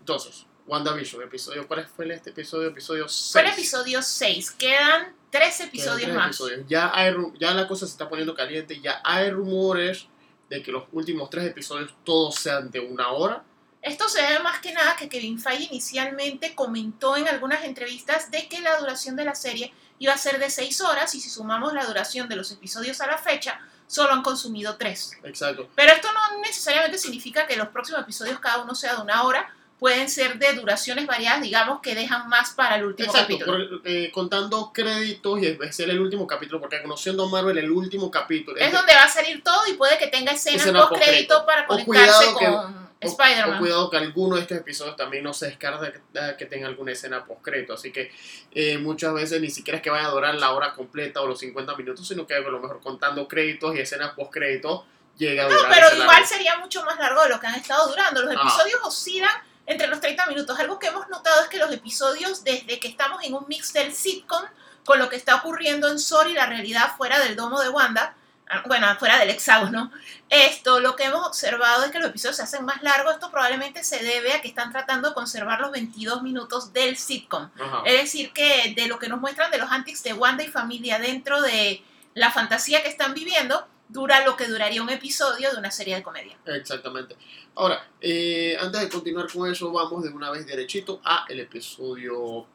entonces, WandaVision, episodio, ¿cuál fue este episodio? Episodio 6. Fue el episodio 6. Quedan tres Quedan episodios tres más. episodios. Ya, hay, ya la cosa se está poniendo caliente, ya hay rumores de que los últimos tres episodios todos sean de una hora. Esto se debe más que nada que Kevin Feige inicialmente comentó en algunas entrevistas de que la duración de la serie iba a ser de 6 horas y si sumamos la duración de los episodios a la fecha, solo han consumido 3. Exacto. Pero esto no necesariamente significa que los próximos episodios cada uno sea de una hora, pueden ser de duraciones variadas, digamos, que dejan más para el último Exacto, capítulo. por- eh, contando créditos y es el último capítulo, porque conociendo a Marvel, el último capítulo. Es de- donde va a salir todo y puede que tenga escenas Escena post crédito para conectarse con Spider-Man. cuidado que alguno de estos episodios también no se descarta que, eh, que tenga alguna escena postcrédito. Así que eh, muchas veces ni siquiera es que vaya a durar la hora completa o los 50 minutos, sino que a lo mejor contando créditos y escenas postcréditos llega a No, durar. pero ese igual largo. sería mucho más largo de lo que han estado durando. Los Ah. episodios oscilan entre los 30 minutos. Algo que hemos notado es que los episodios, desde que estamos en un mix del sitcom, con lo que está ocurriendo en Sor y la realidad fuera del domo de Wanda, ah, bueno, fuera del hexágono, esto, lo que hemos observado es que los episodios se hacen más largos. Esto probablemente se debe a que están tratando de conservar los 22 minutos del sitcom. Ajá. Es decir, que de lo que nos muestran de los antics de Wanda y familia dentro de la fantasía que están viviendo, dura lo que duraría un episodio de una serie de comedia. Exactamente. Ahora, eh, antes de continuar con eso, vamos de una vez derechito a el episodio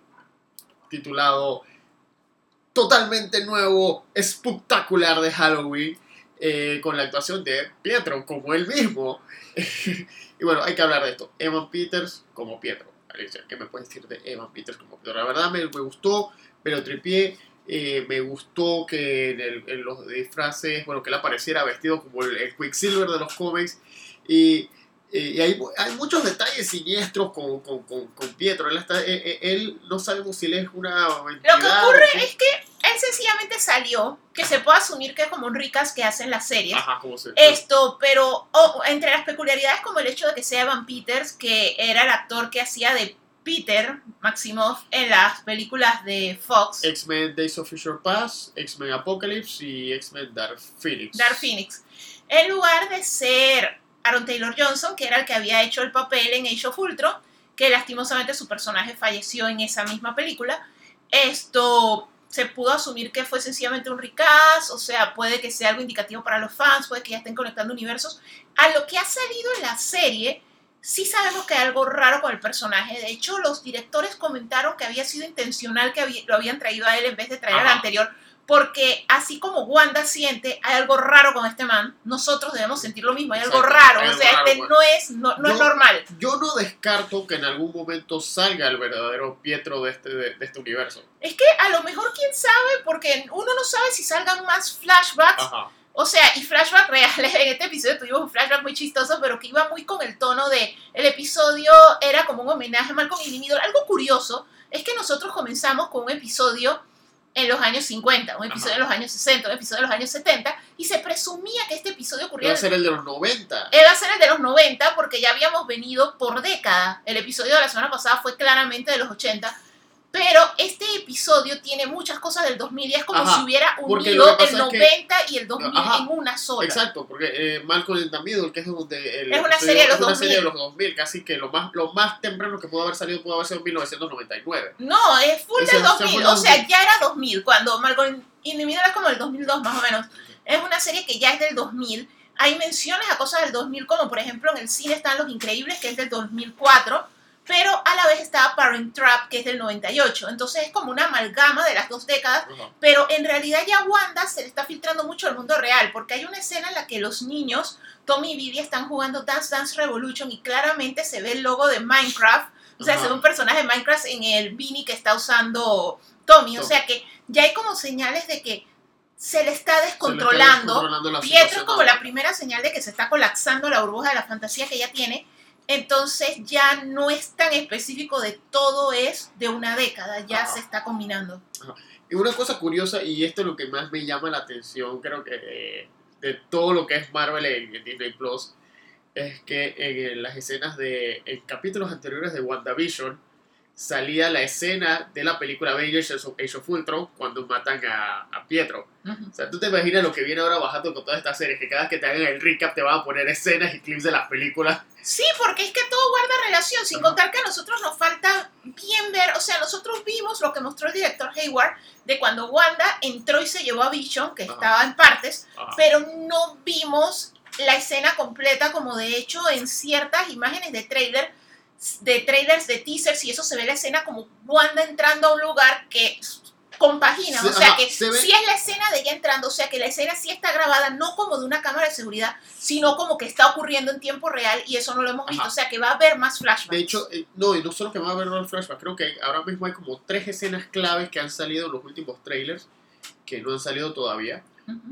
titulado Totalmente nuevo, espectacular de Halloween, eh, con la actuación de Pietro como él mismo. y bueno, hay que hablar de esto. Evan Peters como Pietro. ¿qué me puedes decir de Evan Peters como Pietro? La verdad me, me gustó, me lo tripié. Eh, me gustó que en, el- en los disfraces, bueno, que él apareciera vestido como el, el Quicksilver de los cómics. Y, y hay, hay muchos detalles siniestros con, con, con, con Pietro. Él, está, él, él- él no sabemos si él es una Lo que entidad ocurre es que él sencillamente salió, que se puede asumir que es como un ricas que hacen las series. Ajá, como se Esto, pero oh, entre las peculiaridades como el hecho de que sea Evan Peters, que era el actor que hacía de Peter Maximoff en las películas de Fox, X-Men Days of Future Past, X-Men Apocalypse y X-Men Dark Phoenix. Dark Phoenix, en lugar de ser Aaron Taylor Johnson, que era el que había hecho el papel en Age of Ultron, que lastimosamente su personaje falleció en esa misma película, esto se pudo asumir que fue sencillamente un recast, o sea, puede que sea algo indicativo para los fans, puede que ya estén conectando universos. A lo que ha salido en la serie, sí sabemos que hay algo raro con el personaje. De hecho, los directores comentaron que había sido intencional que lo habían traído a él en vez de traer al Ajá. anterior, porque así como Wanda siente, hay algo raro con este man, nosotros debemos sentir lo mismo, hay algo Exacto, raro, hay o sea, raro, este no es, no, no es Yo- normal. Yo no descarto que en algún momento salga el verdadero Pietro de este, de, de este universo. Es que a lo mejor quién sabe, porque uno no sabe si salgan más flashbacks Ajá. O sea, y flashback reales, en este episodio tuvimos un flashback muy chistoso, pero que iba muy con el tono de, el episodio era como un homenaje a Malcolm y Limidor. Algo curioso es que nosotros comenzamos con un episodio en los años 50, un episodio Ajá. en los años 60, un episodio en los años 70, y se presumía que este episodio ocurría Va a ser el de los 90. Él va a ser el de los 90 porque ya habíamos venido por década. El episodio de la semana pasada fue claramente de los 80. Pero este episodio tiene muchas cosas del 2000 y es como Ajá, si hubiera unido el pasa es que- 90 y el 2000 Ajá, en una sola. Exacto, porque eh, Malcolm in the Middle, que es donde el Es una serie de los es una serie de 2000. los 2000, casi que lo más, lo más temprano que pudo haber salido pudo haber sido en 1999. No, es full del ese fue 2000. el O sea, 2000. ya era 2000. Cuando Malcolm in the Middle es como el 2002 más o menos. Es una serie que ya es del 2000. Hay menciones a cosas del 2000, como por ejemplo en el cine están Los Increíbles, que es del 2004. Pero a la vez estaba Parent Trap, que es del 98. Entonces es como una amalgama de las dos décadas, Ajá. pero en realidad ya Wanda se le está filtrando mucho al mundo real, porque hay una escena en la que los niños, Tommy y Vivi, están jugando Dance Dance Revolution y claramente se ve el logo de Minecraft. O sea, se ve un personaje de Minecraft en el beanie que está usando Tommy. O sea que ya hay como señales de que se le está Se le está descontrolando. descontrolando la Pietro es como la primera señal de que se está colapsando la burbuja de la fantasía que ella tiene. Entonces ya no es tan específico de todo es de una década, ya Ajá. se está combinando. Y una cosa curiosa, y esto es lo que más me llama la atención, creo que de todo lo que es Marvel en, en Disney Plus, es que en, las escenas de. En capítulos anteriores de WandaVision, salía la escena de la película Avengers Age of- Ultron cuando matan a, a Pietro. Ujú. O sea, tú te imaginas lo que viene ahora bajando con todas estas series, que cada vez que te hagan el recap te van a poner escenas y clips de las películas. Sí, porque es que todo guarda relación, sin contar que a nosotros nos falta bien ver, o sea, nosotros vimos lo que mostró el director Hayward de cuando Wanda entró y se llevó a Vision, que Ajá. estaba en partes, pero no vimos la escena completa como de hecho en ciertas imágenes de trailer de trailers de teasers y eso se ve la escena como Wanda entrando a un lugar que compagina, o sea que se ve- sí es la escena de ella entrando, o sea que la escena sí está grabada no como de una cámara de seguridad, sino como que está ocurriendo en tiempo real y eso no lo hemos visto, Ajá. o sea que va a haber más flashbacks. De hecho, eh, no, y no solo que va a haber el flashback, creo que ahora mismo hay como tres escenas claves que han salido en los últimos trailers que no han salido todavía,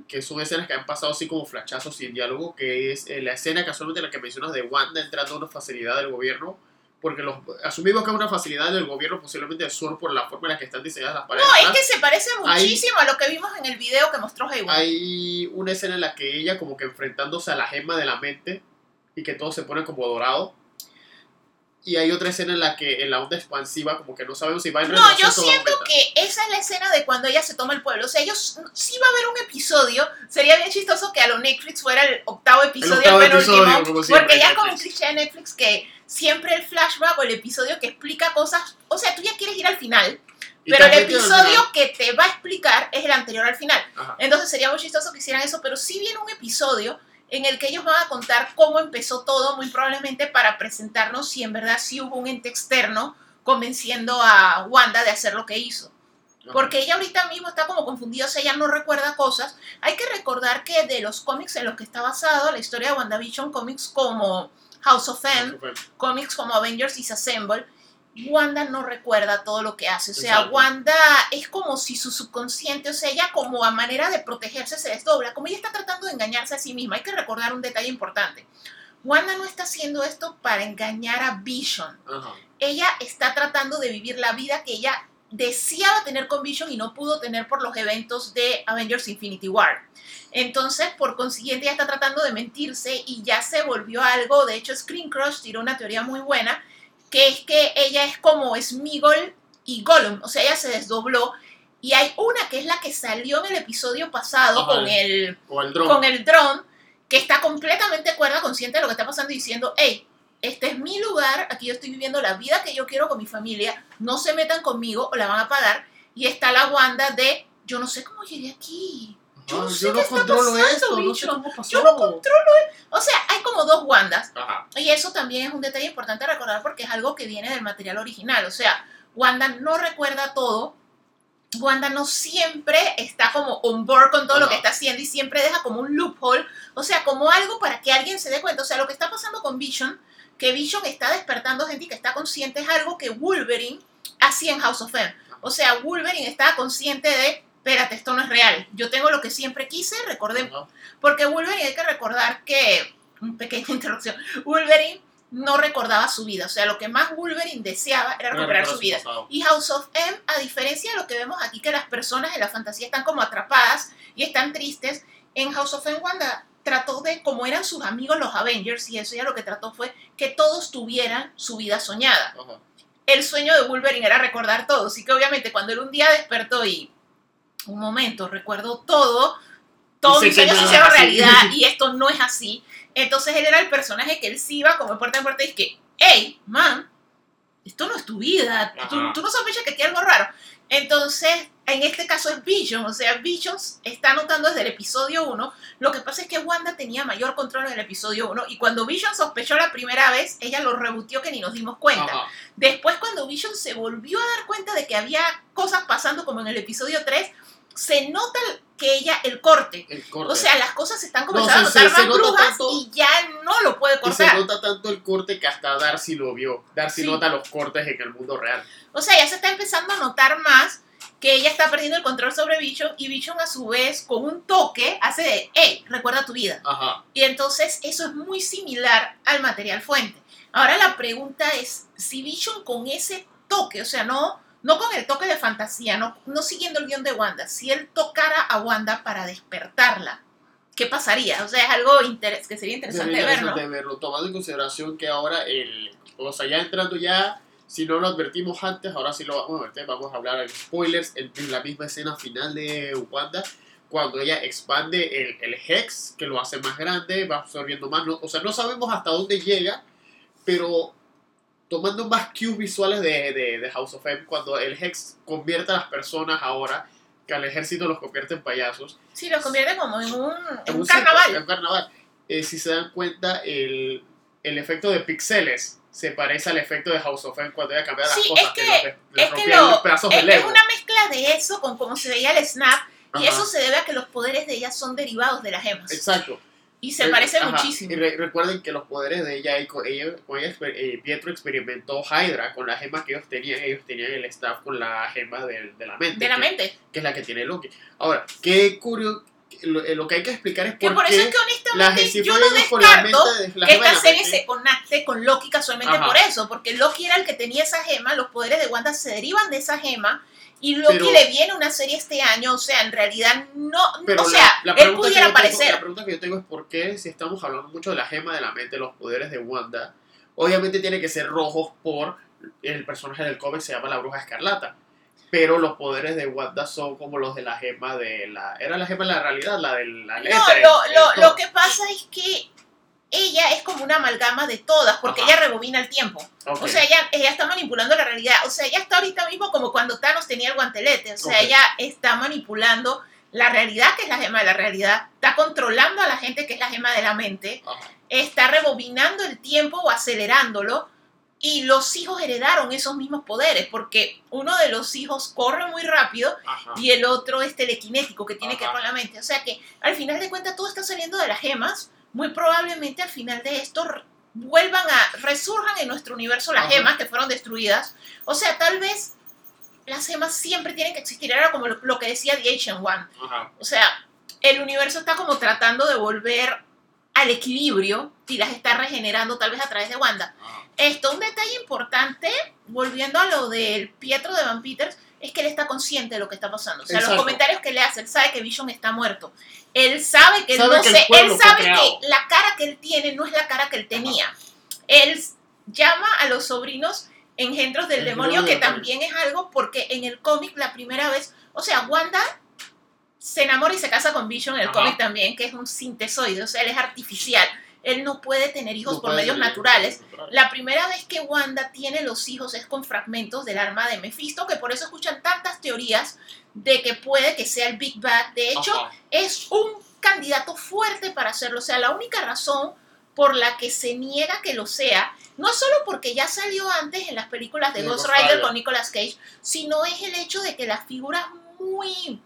que son escenas que han pasado así como flashazos sin diálogo, que es eh, la escena casualmente la que mencionas de Wanda entrando a una facilidad del gobierno, porque los, asumimos que es una facilidad del gobierno posiblemente del sur por la forma en la que están diseñadas las paredes. No, es que se parece Hay- muchísimo a lo que vimos en el video que mostró Hayward. Hay una escena en la que ella como que enfrentándose a la gema de la mente y que todo se pone como dorado. Y hay otra escena en la que en la onda expansiva como que no sabemos si va en No, yo siento que esa es la escena de cuando ella se toma el pueblo. O sea, ellos sí va a haber un episodio. Sería bien chistoso que a lo Netflix fuera el octavo episodio, octavo el penúltimo, episodio, siempre porque ya como Netflix. cliché de Netflix que siempre el flashback o el episodio que explica cosas. O sea, tú ya quieres ir al final, pero el episodio que te va a explicar es el anterior al final. Ajá. Entonces sería muy chistoso que hicieran eso, pero sí viene un episodio en el que ellos van a contar cómo empezó todo, muy probablemente para presentarnos si en verdad sí hubo un ente externo convenciendo a Wanda de hacer lo que hizo. Porque ella ahorita mismo está como confundida, o sea, ella no recuerda cosas. Hay que recordar que de los cómics en los que está basado la historia de WandaVision, cómics como House of M, cómics como Avengers Disassemble, Wanda no recuerda todo lo que hace. O sea, Exacto. Wanda es como si su subconsciente, o sea, ella como a manera de protegerse se desdobla, como ella está tratando de engañarse a sí misma. Hay que recordar un detalle importante. Wanda no está haciendo esto para engañar a Vision. Ella está tratando de vivir la vida que ella deseaba tener con Vision y no pudo tener por los eventos de Avengers Infinity War. Entonces, por consiguiente, ella está tratando de mentirse y ya se volvió algo. De hecho, Screen Crush tiró una teoría muy buena, que es que ella es como Smigol y Gollum. O sea, ella se desdobló. Y hay una que es la que salió en el episodio pasado Ajá. con el el dron. con el dron que está completamente cuerda, consciente de lo que está pasando y diciendo, hey, este es mi lugar, aquí yo estoy viviendo la vida que yo quiero con mi familia, no se metan conmigo o la van a pagar. Y está la Wanda de, yo no sé cómo llegué aquí. Yo no Ajá, sé yo qué no está controlo pasando, esto, no sé bicho. cómo pasó. Yo no controlo. O sea, hay como dos Wandas. Ajá. Y eso también es un detalle importante a recordar porque es algo que viene del material original. O sea, Wanda no recuerda todo. Wanda no siempre está como on board con todo lo que está haciendo y siempre deja como un loophole, o sea, como algo para que alguien se dé cuenta. O sea, lo que está pasando con Vision, que Vision está despertando gente y que está consciente, es algo que Wolverine hacía en House of M. O sea, Wolverine estaba consciente de, espérate, esto no es real. Yo tengo lo que siempre quise, recordemos. Porque Wolverine hay que recordar que, una pequeña interrupción, Wolverine no recordaba su vida. O sea, lo que más Wolverine deseaba era recuperar su vida. pasado. Y House of M, a diferencia de lo que vemos aquí, que las personas en la fantasía están como atrapadas y están tristes, en House of M, Wanda trató de, como eran sus amigos los Avengers, y eso ya lo que trató fue que todos tuvieran su vida soñada. El sueño de Wolverine era recordar todo, así que obviamente cuando él un día despertó y, un momento, recuerdo todo, sé que sueños se así. realidad y esto no es así. Entonces él era el personaje que él sí iba como de puerta en puerta y es que, hey, man, esto no es tu vida, tú, tú no sospechas que aquí hay algo raro. Entonces en este caso es Vision, o sea, Vision está notando desde el episodio 1. Lo que pasa es que Wanda tenía mayor control en el episodio 1 y cuando Vision sospechó la primera vez, ella lo rebutió que ni nos dimos cuenta. Ajá. Después, cuando Vision se volvió a dar cuenta de que había cosas pasando como en el episodio 3, se nota que ella, el corte. El corte. O sea, las cosas están No, comenzando se- a se- notar se más nota brujas tanto- y ya no lo puede y se cortar. nota tanto el corte que hasta Darcy lo vio. Darcy Sí. nota los cortes en el mundo real. O sea, ya se está empezando a notar más que ella está perdiendo el control sobre Vision y Vision a su vez con un toque hace de, hey, recuerda tu vida. Ajá. Y entonces eso es muy similar al material fuente. Ahora la pregunta es si Vision con ese toque, o sea, no, no con el toque de fantasía, no, no siguiendo el guion de Wanda, si él tocara a Wanda para despertarla, ¿qué pasaría? O sea, es algo que sería interesante Sería interesante verlo, tomando en consideración que ahora el. O sea, ya entrando ya. Si no lo advertimos antes, ahora sí lo vamos a advertir. Vamos a hablar de spoilers en, en la misma escena final de Wanda. Cuando ella expande el, el Hex, que lo hace más grande, va absorbiendo más. no- o sea, no sabemos hasta dónde llega, pero tomando más cues visuales de, de, de House of M, cuando el Hex convierte a las personas ahora, que al ejército los convierte en payasos, Sí, lo convierte como en un, en un circo, carnaval. en un carnaval. Eh, si se dan cuenta, el, el efecto de pixeles se parece al efecto de House of M cuando ella cambiaba las Sí, cosas. es que- los- les es que lo- los pedazos Es, de es una mezcla de eso con cómo se veía el snap y Ajá, eso se debe a que los poderes de ella son derivados de las gemas. Exacto. Y se Eh, parece ajá, muchísimo. Y re- recuerden que los poderes de ella, y con ella, con ella exper- eh, Pietro experimentó Hydra con la gema que ellos tenían. Ellos tenían el staff con la gema del- de, la mente. De la que, mente. que es la que tiene Loki. Ahora, qué curioso. Lo, eh, lo que hay que explicar es Que por, por qué eso es que honestamente yo no descarto de- que esta serie se conecte con Loki casualmente Ajá. por eso, porque Loki era el que tenía esa gema, los poderes de Wanda se derivan de esa gema y Loki Pero- le viene una serie este año, o sea, en realidad no, Pero o sea, la él pudiera tengo- aparecer. la pregunta que yo tengo es por qué, si estamos hablando mucho de la gema de la mente, los poderes de Wanda, obviamente tiene que ser rojos por el personaje del cómic se llama la bruja escarlata. Pero los poderes de Wanda son como los de la gema de la... Era la gema de la realidad, la de la letra. No, lo, el lo, lo que pasa es que ella es como una amalgama de todas, porque Ajá. ella rebobina el tiempo. O sea, ella, ella está manipulando la realidad. O sea, ella está ahorita mismo como cuando Thanos tenía el guantelete. O sea, ella está manipulando la realidad, que es la gema de la realidad. Está controlando a la gente, que es la gema de la mente. Ajá. Está rebobinando el tiempo o acelerándolo. Y los hijos heredaron esos mismos poderes, porque uno de los hijos corre muy rápido Ajá. y el otro es telequinético, que tiene que ver con la mente. O sea que al final de cuentas todo está saliendo de las gemas. Muy probablemente al final de esto vuelvan a, resurjan en nuestro universo las Ajá. gemas que fueron destruidas. O sea, tal vez las gemas siempre tienen que existir. Era como lo, lo que decía The Ancient One. O sea, el universo está como tratando de volver al equilibrio y las está regenerando tal vez a través de Wanda. Ajá. Esto, un detalle importante, volviendo a lo del Pietro de Van Peters, es que él está consciente de lo que está pasando. O sea, Exacto. los comentarios que le hace, él sabe que Vision está muerto. Él sabe que Sabe no que sé, él sabe que la cara que él tiene no es la cara que él tenía. Él llama a los sobrinos engendros del demonio, que también es algo porque en el cómic la primera vez, o sea, Wanda se enamora y se casa con Vision en el cómic también, que es un sintesoide, o sea, él es artificial. Él no puede tener hijos No por medios tener- naturales. La primera vez que Wanda tiene los hijos es con fragmentos del arma de Mephisto, que por eso escuchan tantas teorías de que puede que sea el Big Bang. De hecho, Ajá. es un candidato fuerte para hacerlo. O sea, la única razón por la que se niega que lo sea, no es solo porque ya salió antes en las películas de Ghost Rider con Nicolas Cage, sino es el hecho de que la figura es muy,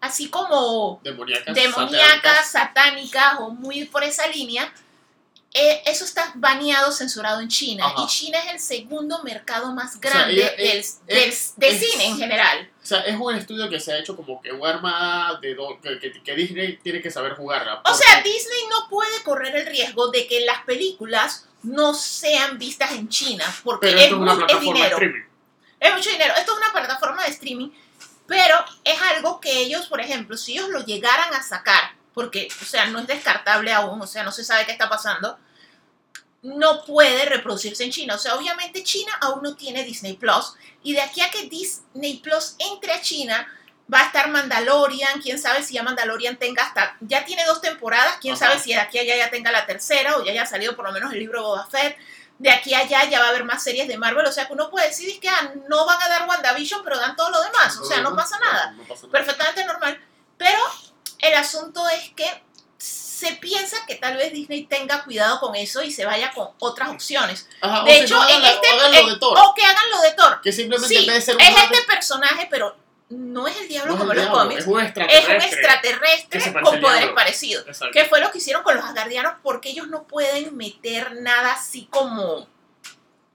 así como Demoníacas. demoníacas, satánicas. satánicas o muy por esa línea, eh, eso está baneado, censurado en China. Ajá. Y China es el segundo mercado más sea, grande del, es- del- es- cine en general. O sea, es un estudio que se ha hecho como que un arma de do- que, que- que Disney tiene que saber jugarla. O sea, Disney no puede correr el riesgo de que las películas no sean vistas en China, porque pero es, esto es una de dinero. streaming. Es mucho dinero. Esto es una plataforma de streaming, pero es algo que ellos, por ejemplo, si ellos lo llegaran a sacar, porque, o sea, no es descartable aún, o sea, no se sabe qué está pasando, no puede reproducirse en China. O sea, obviamente China aún no tiene Disney Plus, y de aquí a que Disney Plus entre a China, va a estar Mandalorian, quién sabe si ya Mandalorian tenga hasta, ya tiene dos temporadas, quién Ajá. sabe si de aquí a allá ya tenga la tercera, o ya haya salido por lo menos el libro Boba Fett. de aquí a allá ya va a haber más series de Marvel, o sea que uno puede decir que ah, no van a dar WandaVision, pero dan todo lo demás, o sea, no pasa nada, No pasa nada. perfectamente normal, pero el asunto es que se piensa que tal vez Disney tenga cuidado con eso y se vaya con otras opciones. Ajá, De hecho, no, en este o hagan lo de Thor, o que hagan lo de Thor. que simplemente Sí, ser un es este personaje, pero no es el diablo no es como los cómics. es un Es extraterrestre. un extraterrestre con poderes parecidos. Exacto. Que fue lo que hicieron con los asgardianos porque ellos no pueden meter nada así como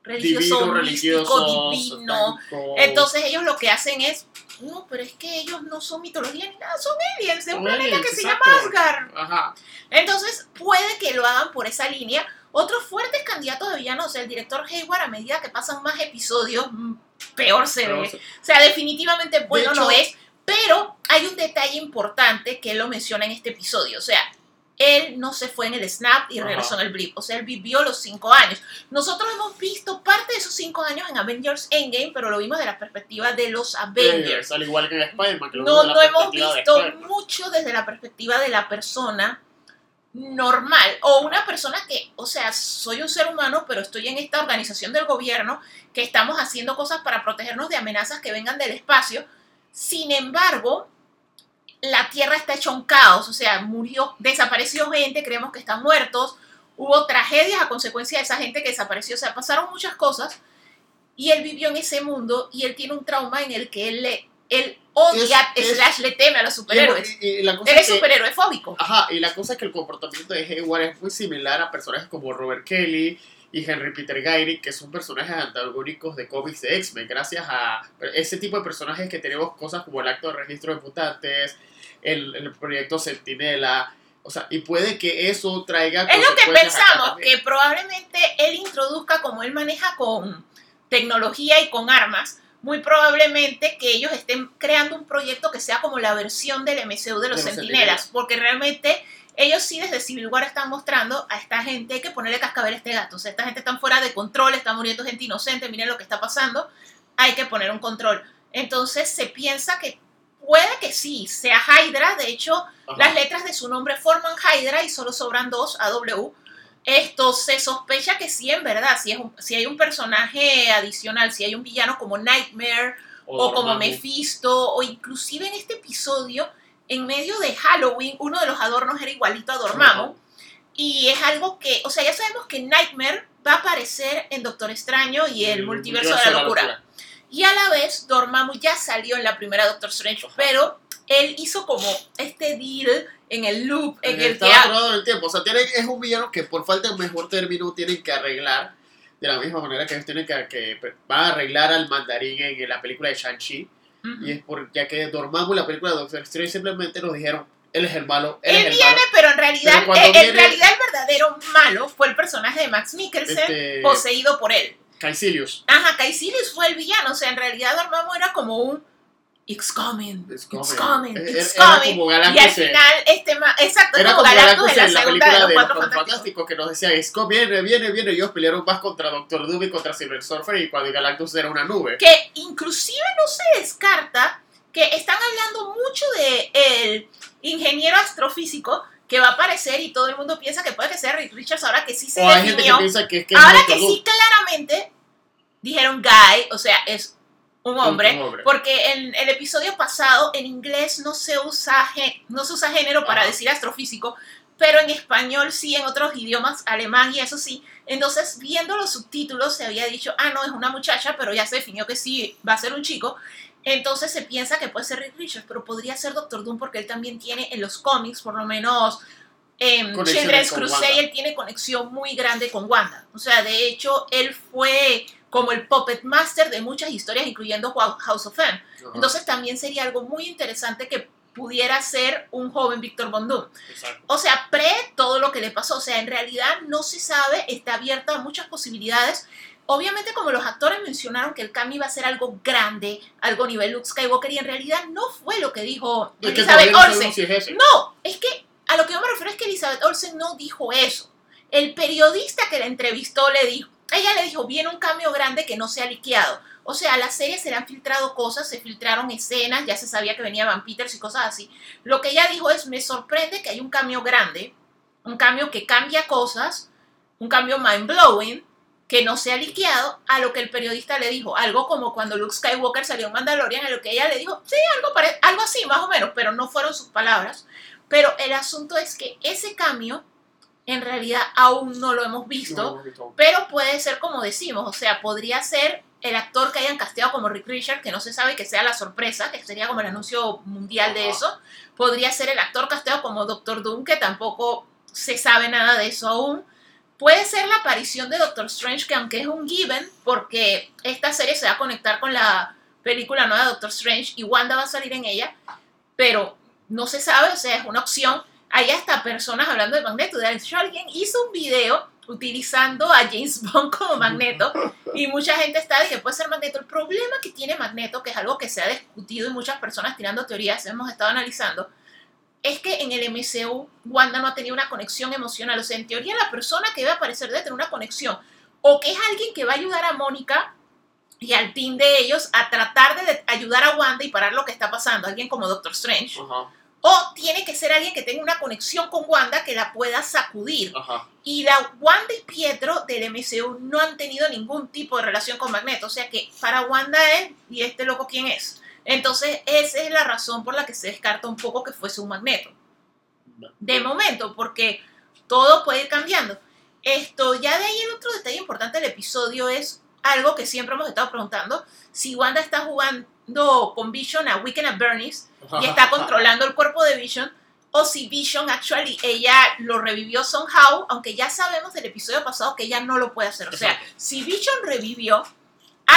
religioso, Divino, místico, religioso, divino. satánico. Entonces ellos lo que hacen es, no, pero es que ellos no son mitología ni nada, son aliens de un planeta aliens, que se llama Asgard. Ajá. Entonces puede que lo hagan por esa línea. Otros fuertes candidatos de villanos, o sea, el director Hayward, a medida que pasan más episodios, mm, peor se Pero, ve. O sea, definitivamente bueno hecho- no es, pero hay un detalle importante que él lo menciona en este episodio. O sea, él no se fue en el snap y Ajá. regresó en el blip. O sea, él vivió los cinco años. Nosotros hemos visto parte de esos cinco años en Avengers Endgame, pero lo vimos de la perspectiva de los Avengers. Al igual que en Spider-Man. No, no hemos visto mucho desde la perspectiva de la persona normal o una persona que, o sea, soy un ser humano, pero estoy en esta organización del gobierno que estamos haciendo cosas para protegernos de amenazas que vengan del espacio. Sin embargo, la Tierra está hecha un caos, o sea, murió, desapareció gente, creemos que están muertos, hubo tragedias a consecuencia de esa gente que desapareció, o sea, pasaron muchas cosas y él vivió en ese mundo y él tiene un trauma en el que él, le, él odia, Es- es- slash le teme a los superhéroes. Y, y la cosa Él es que- superhéroe fóbico. Ajá, y la cosa es que el comportamiento de Hayward es muy similar a personajes como Robert Kelly y Henry Peter Geiry, que son personajes antagónicos de cómics de X-Men, gracias a ese tipo de personajes que tenemos cosas como el acto de registro de mutantes, el, el proyecto Sentinela, o sea, y puede que eso traiga Es lo que pensamos, que probablemente él introduzca, como él maneja con tecnología y con armas, muy probablemente que ellos estén creando un proyecto que sea como la versión del MCU de los De los Centinelas. porque realmente ellos sí desde Civil War están mostrando a esta gente hay que ponerle cascabel a este gato, o sea, esta gente está fuera de control, está muriendo gente inocente, miren lo que está pasando, hay que poner un control. Entonces se piensa que puede que sí, sea Hydra, de hecho Ajá. las letras de su nombre forman Hydra y solo sobran dos, AW. Esto se sospecha que sí, en verdad, si, es un- si hay un personaje adicional, si hay un villano como Nightmare o, como. Mephisto, o inclusive en este episodio, en medio de Halloween, uno de los adornos era igualito a Dormammu. Y es algo que, o sea, ya sabemos que Nightmare va a aparecer en Doctor Extraño y el, multiverso, de la locura. Y a la vez, Dormammu ya salió en la primera Doctor Strange, Ajá. pero él hizo como este deal en el loop en el que Estaba ha- atorado en el tiempo. O sea, tienen, es un villano que por falta de mejor término tienen que arreglar. De la misma manera que ellos tienen que, que van a arreglar al mandarín en la película de Shang-Chi. Y es por, ya que Dormammu, la película de Doctor Strange, simplemente nos dijeron, él es el malo, él, Él el viene, malo. pero en realidad, Pero eh, en viene- realidad el verdadero malo fue el personaje de Max Mikkelsen Este, poseído por él. Caecilius. Ajá, Caecilius fue el villano, o sea, en realidad Dormammu era como un It's coming, It's it's coming. coming, Era- it's coming. como Y al final, este ma- exacto, Era como Galactus en la en la segunda película de los Cuatro Fantásticos. Fantásticos que nos decía, es viene, viene, viene. Ellos pelearon más contra Doctor Doom y contra Silver Surfer y cuando Galactus era una nube. que inclusive no se descarta que están hablando mucho de el ingeniero astrofísico que va a aparecer y todo el mundo piensa que puede que sea Rick Richards ahora que sí se O hay gente que definió. piensa que es que es ahora Doctor que sí claramente dijeron guy, o sea, es un hombre, Un hombre. porque en el episodio pasado en inglés no se usa no se usa género para decir astrofísico, pero en español sí, en otros idiomas, alemán y eso sí. Entonces, viendo los subtítulos se había dicho, ah, no, es una muchacha, pero ya se definió que sí, va a ser un chico. Entonces se piensa que puede ser Rick Richards, pero podría ser Doctor Doom porque él también tiene en los cómics, por lo menos en Conexiones Children's Crusade, él tiene conexión muy grande con Wanda. O sea, de hecho, él fue como el puppet master de muchas historias, incluyendo House of M. Ajá, Entonces también sería algo muy interesante que pudiera ser un joven Víctor exacto. O sea, pre todo lo que le pasó. O sea, en realidad no se sabe, está abierta a muchas posibilidades. Obviamente, como los actores mencionaron que el cambio iba a ser algo grande, algo nivel Luke Skywalker, y en realidad no fue lo que dijo Es Elizabeth Olsen. si es. No, es que a lo que yo me refiero es que Elizabeth Olsen no dijo eso. El periodista que la entrevistó le dijo, ella le dijo, viene un cambio grande que no se ha liqueado. O sea, a la serie se le han filtrado cosas, se filtraron escenas, ya se sabía que venía Van Peters y cosas así. Lo que ella dijo es, me sorprende que hay un cambio grande, un cambio que cambia cosas, un cambio mind blowing, que no se ha liqueado a lo que el periodista le dijo. Algo como cuando Luke Skywalker salió en Mandalorian, a lo que ella le dijo, sí, algo, pare- algo así, más o menos, pero no fueron sus palabras. Pero el asunto es que ese cambio, en realidad, aún no lo hemos visto. No. Pero puede ser como decimos, o sea, podría ser el actor que hayan casteado como Rick Richard, que no se sabe que sea la sorpresa, que sería como el anuncio mundial de eso. Podría ser el actor casteado como Doctor Doom, que tampoco se sabe nada de eso aún. Puede ser la aparición de Doctor Strange, que aunque es un given, porque esta serie se va a conectar con la película nueva de Doctor Strange y Wanda va a salir en ella, pero no se sabe, o sea, es una opción. Hay hasta personas hablando de Magneto. De hecho, alguien hizo un video utilizando a James Bond como Magneto y mucha gente está de que puede ser Magneto. El problema que tiene Magneto, que es algo que se ha discutido y muchas personas tirando teorías, hemos estado analizando, es que en el MCU Wanda no ha tenido una conexión emocional. O sea, en teoría la persona que va a aparecer debe tener una conexión. O que es alguien que va a ayudar a Mónica y al team de ellos a tratar de ayudar a Wanda y parar lo que está pasando. Alguien como Doctor Strange. O tiene que ser alguien que tenga una conexión con Wanda que la pueda sacudir. Y la Wanda y Pietro del MCU no han tenido ningún tipo de relación con Magneto. O sea que para Wanda es, ¿y este loco quién es? Entonces, esa es la razón por la que se descarta un poco que fuese un Magneto. De momento, porque todo puede ir cambiando. Esto, ya de ahí el otro detalle importante del episodio es algo que siempre hemos estado preguntando. Si Wanda está jugando con Vision a Weekend at Bernie's y está controlando el cuerpo de Vision, o si Vision actually ella lo revivió somehow, aunque ya sabemos del episodio pasado que ella no lo puede hacer. O sea, si Vision revivió,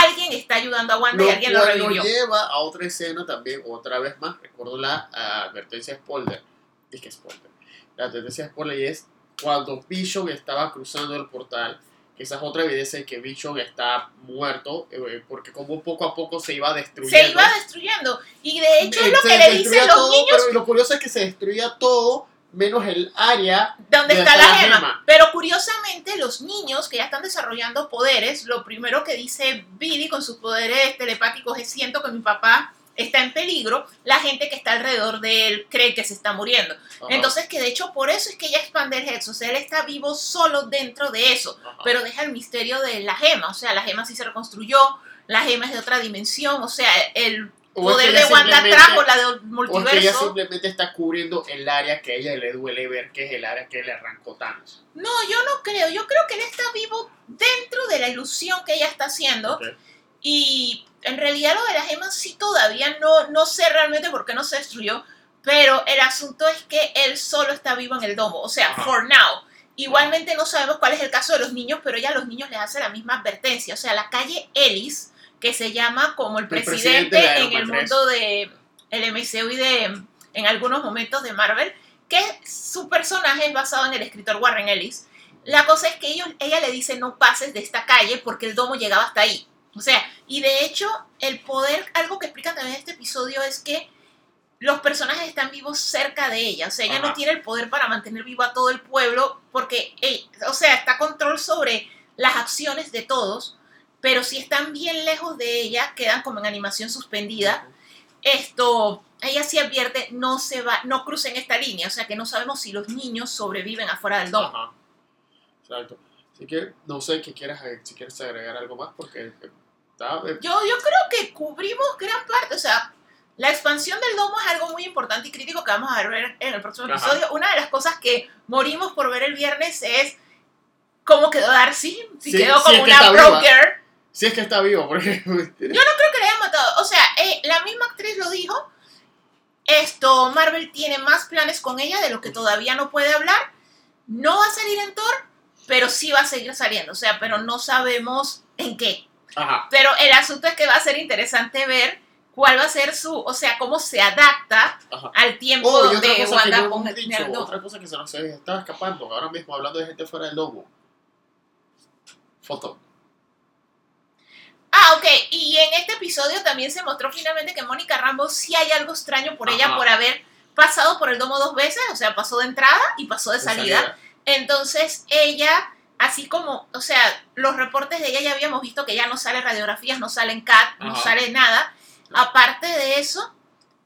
alguien está ayudando a Wanda y alguien lo revivió. nos lleva a otra escena también, otra vez más, recuerdo la ah, advertencia spoiler, dije spoiler, la advertencia spoiler y es cuando Vision estaba cruzando el portal, que esa es otra evidencia de que Vision está muerto, eh, porque como poco a poco se iba destruyendo. Se iba destruyendo. Y de hecho es lo se que le dicen los todo, niños Pero lo curioso es que se destruía todo, menos el área ¿Dónde Donde está está la la gema? gema. Pero curiosamente, los niños que ya están desarrollando poderes, lo primero que dice Billy con sus poderes telepáticos es siento que mi papá está en peligro, la gente que está alrededor de él cree que se está muriendo. Ajá, Entonces, que de hecho por eso es que ella expande el Hex, o sea, él está vivo solo dentro de eso, ajá. pero deja el misterio de la gema, o sea, la gema sí se reconstruyó, la gema es de otra dimensión, o sea, el poder ella de Wanda trajo la del O es que ella multiverso. simplemente está cubriendo el área que a ella le duele ver, que es el área que le arrancó Thanos. No, yo no creo. Yo creo que él está vivo dentro de la ilusión que ella está haciendo. Ok. Y en realidad lo de la gema sí todavía no, no sé realmente por qué no se destruyó. Pero el asunto es que él solo está vivo en el domo. O sea, Ajá. for now. Igualmente no sabemos cuál es el caso de los niños, pero ya a los niños les hace la misma advertencia. O sea, la calle Ellis, que se llama como el presidente en el 3. mundo de el MCU y de en algunos momentos de Marvel, que su personaje es basado en el escritor Warren Ellis. La cosa es que ellos, ella le dice no pases de esta calle porque el domo llegaba hasta ahí. O sea, y de hecho el poder, algo que explican también este episodio es que los personajes están vivos cerca de ella. O sea, ella no tiene el poder para mantener vivo a todo el pueblo porque, ey, o sea, está control sobre las acciones de todos, pero si están bien lejos de ella, quedan como en animación suspendida. Esto, ella sí advierte, no se va, no crucen esta línea, o sea que no sabemos si los niños sobreviven afuera del domo. Ajá. Exacto. Así que no sé qué quieras, si quieres agregar algo más, porque eh, está, eh, Yo, yo creo que cubrimos gran parte, o sea, la expansión del domo es algo muy importante y crítico que vamos a ver en el próximo Ajá. episodio. Una de las cosas que morimos por ver el viernes es cómo quedó Darcy, si Sí, quedó como una está broke viva. girl. Si es que está vivo, porque creo que la hayan matado. O sea, eh, la misma actriz lo dijo. Esto, Marvel tiene más planes con ella de lo que todavía no puede hablar. No va a salir en Thor, pero sí va a seguir saliendo. O sea, pero no sabemos en qué. Ajá. Pero el asunto es que va a ser interesante ver cuál va a ser su, o sea, cómo se adapta Ajá. al tiempo Oh, y otra donde cosa que Wanda no hemos el dicho, otra cosa que se nos estaba escapando, ahora mismo hablando de gente fuera del domo. Foto. Ah, ok. Y en este episodio también se mostró finalmente que Mónica Rambo sí hay algo extraño por ella por haber pasado por el domo dos veces, o sea, pasó de entrada y pasó de salida. Entonces ella, así como, o sea, los reportes de ella ya habíamos visto que ya no sale radiografías, no salen CAT, no sale nada. Aparte de eso,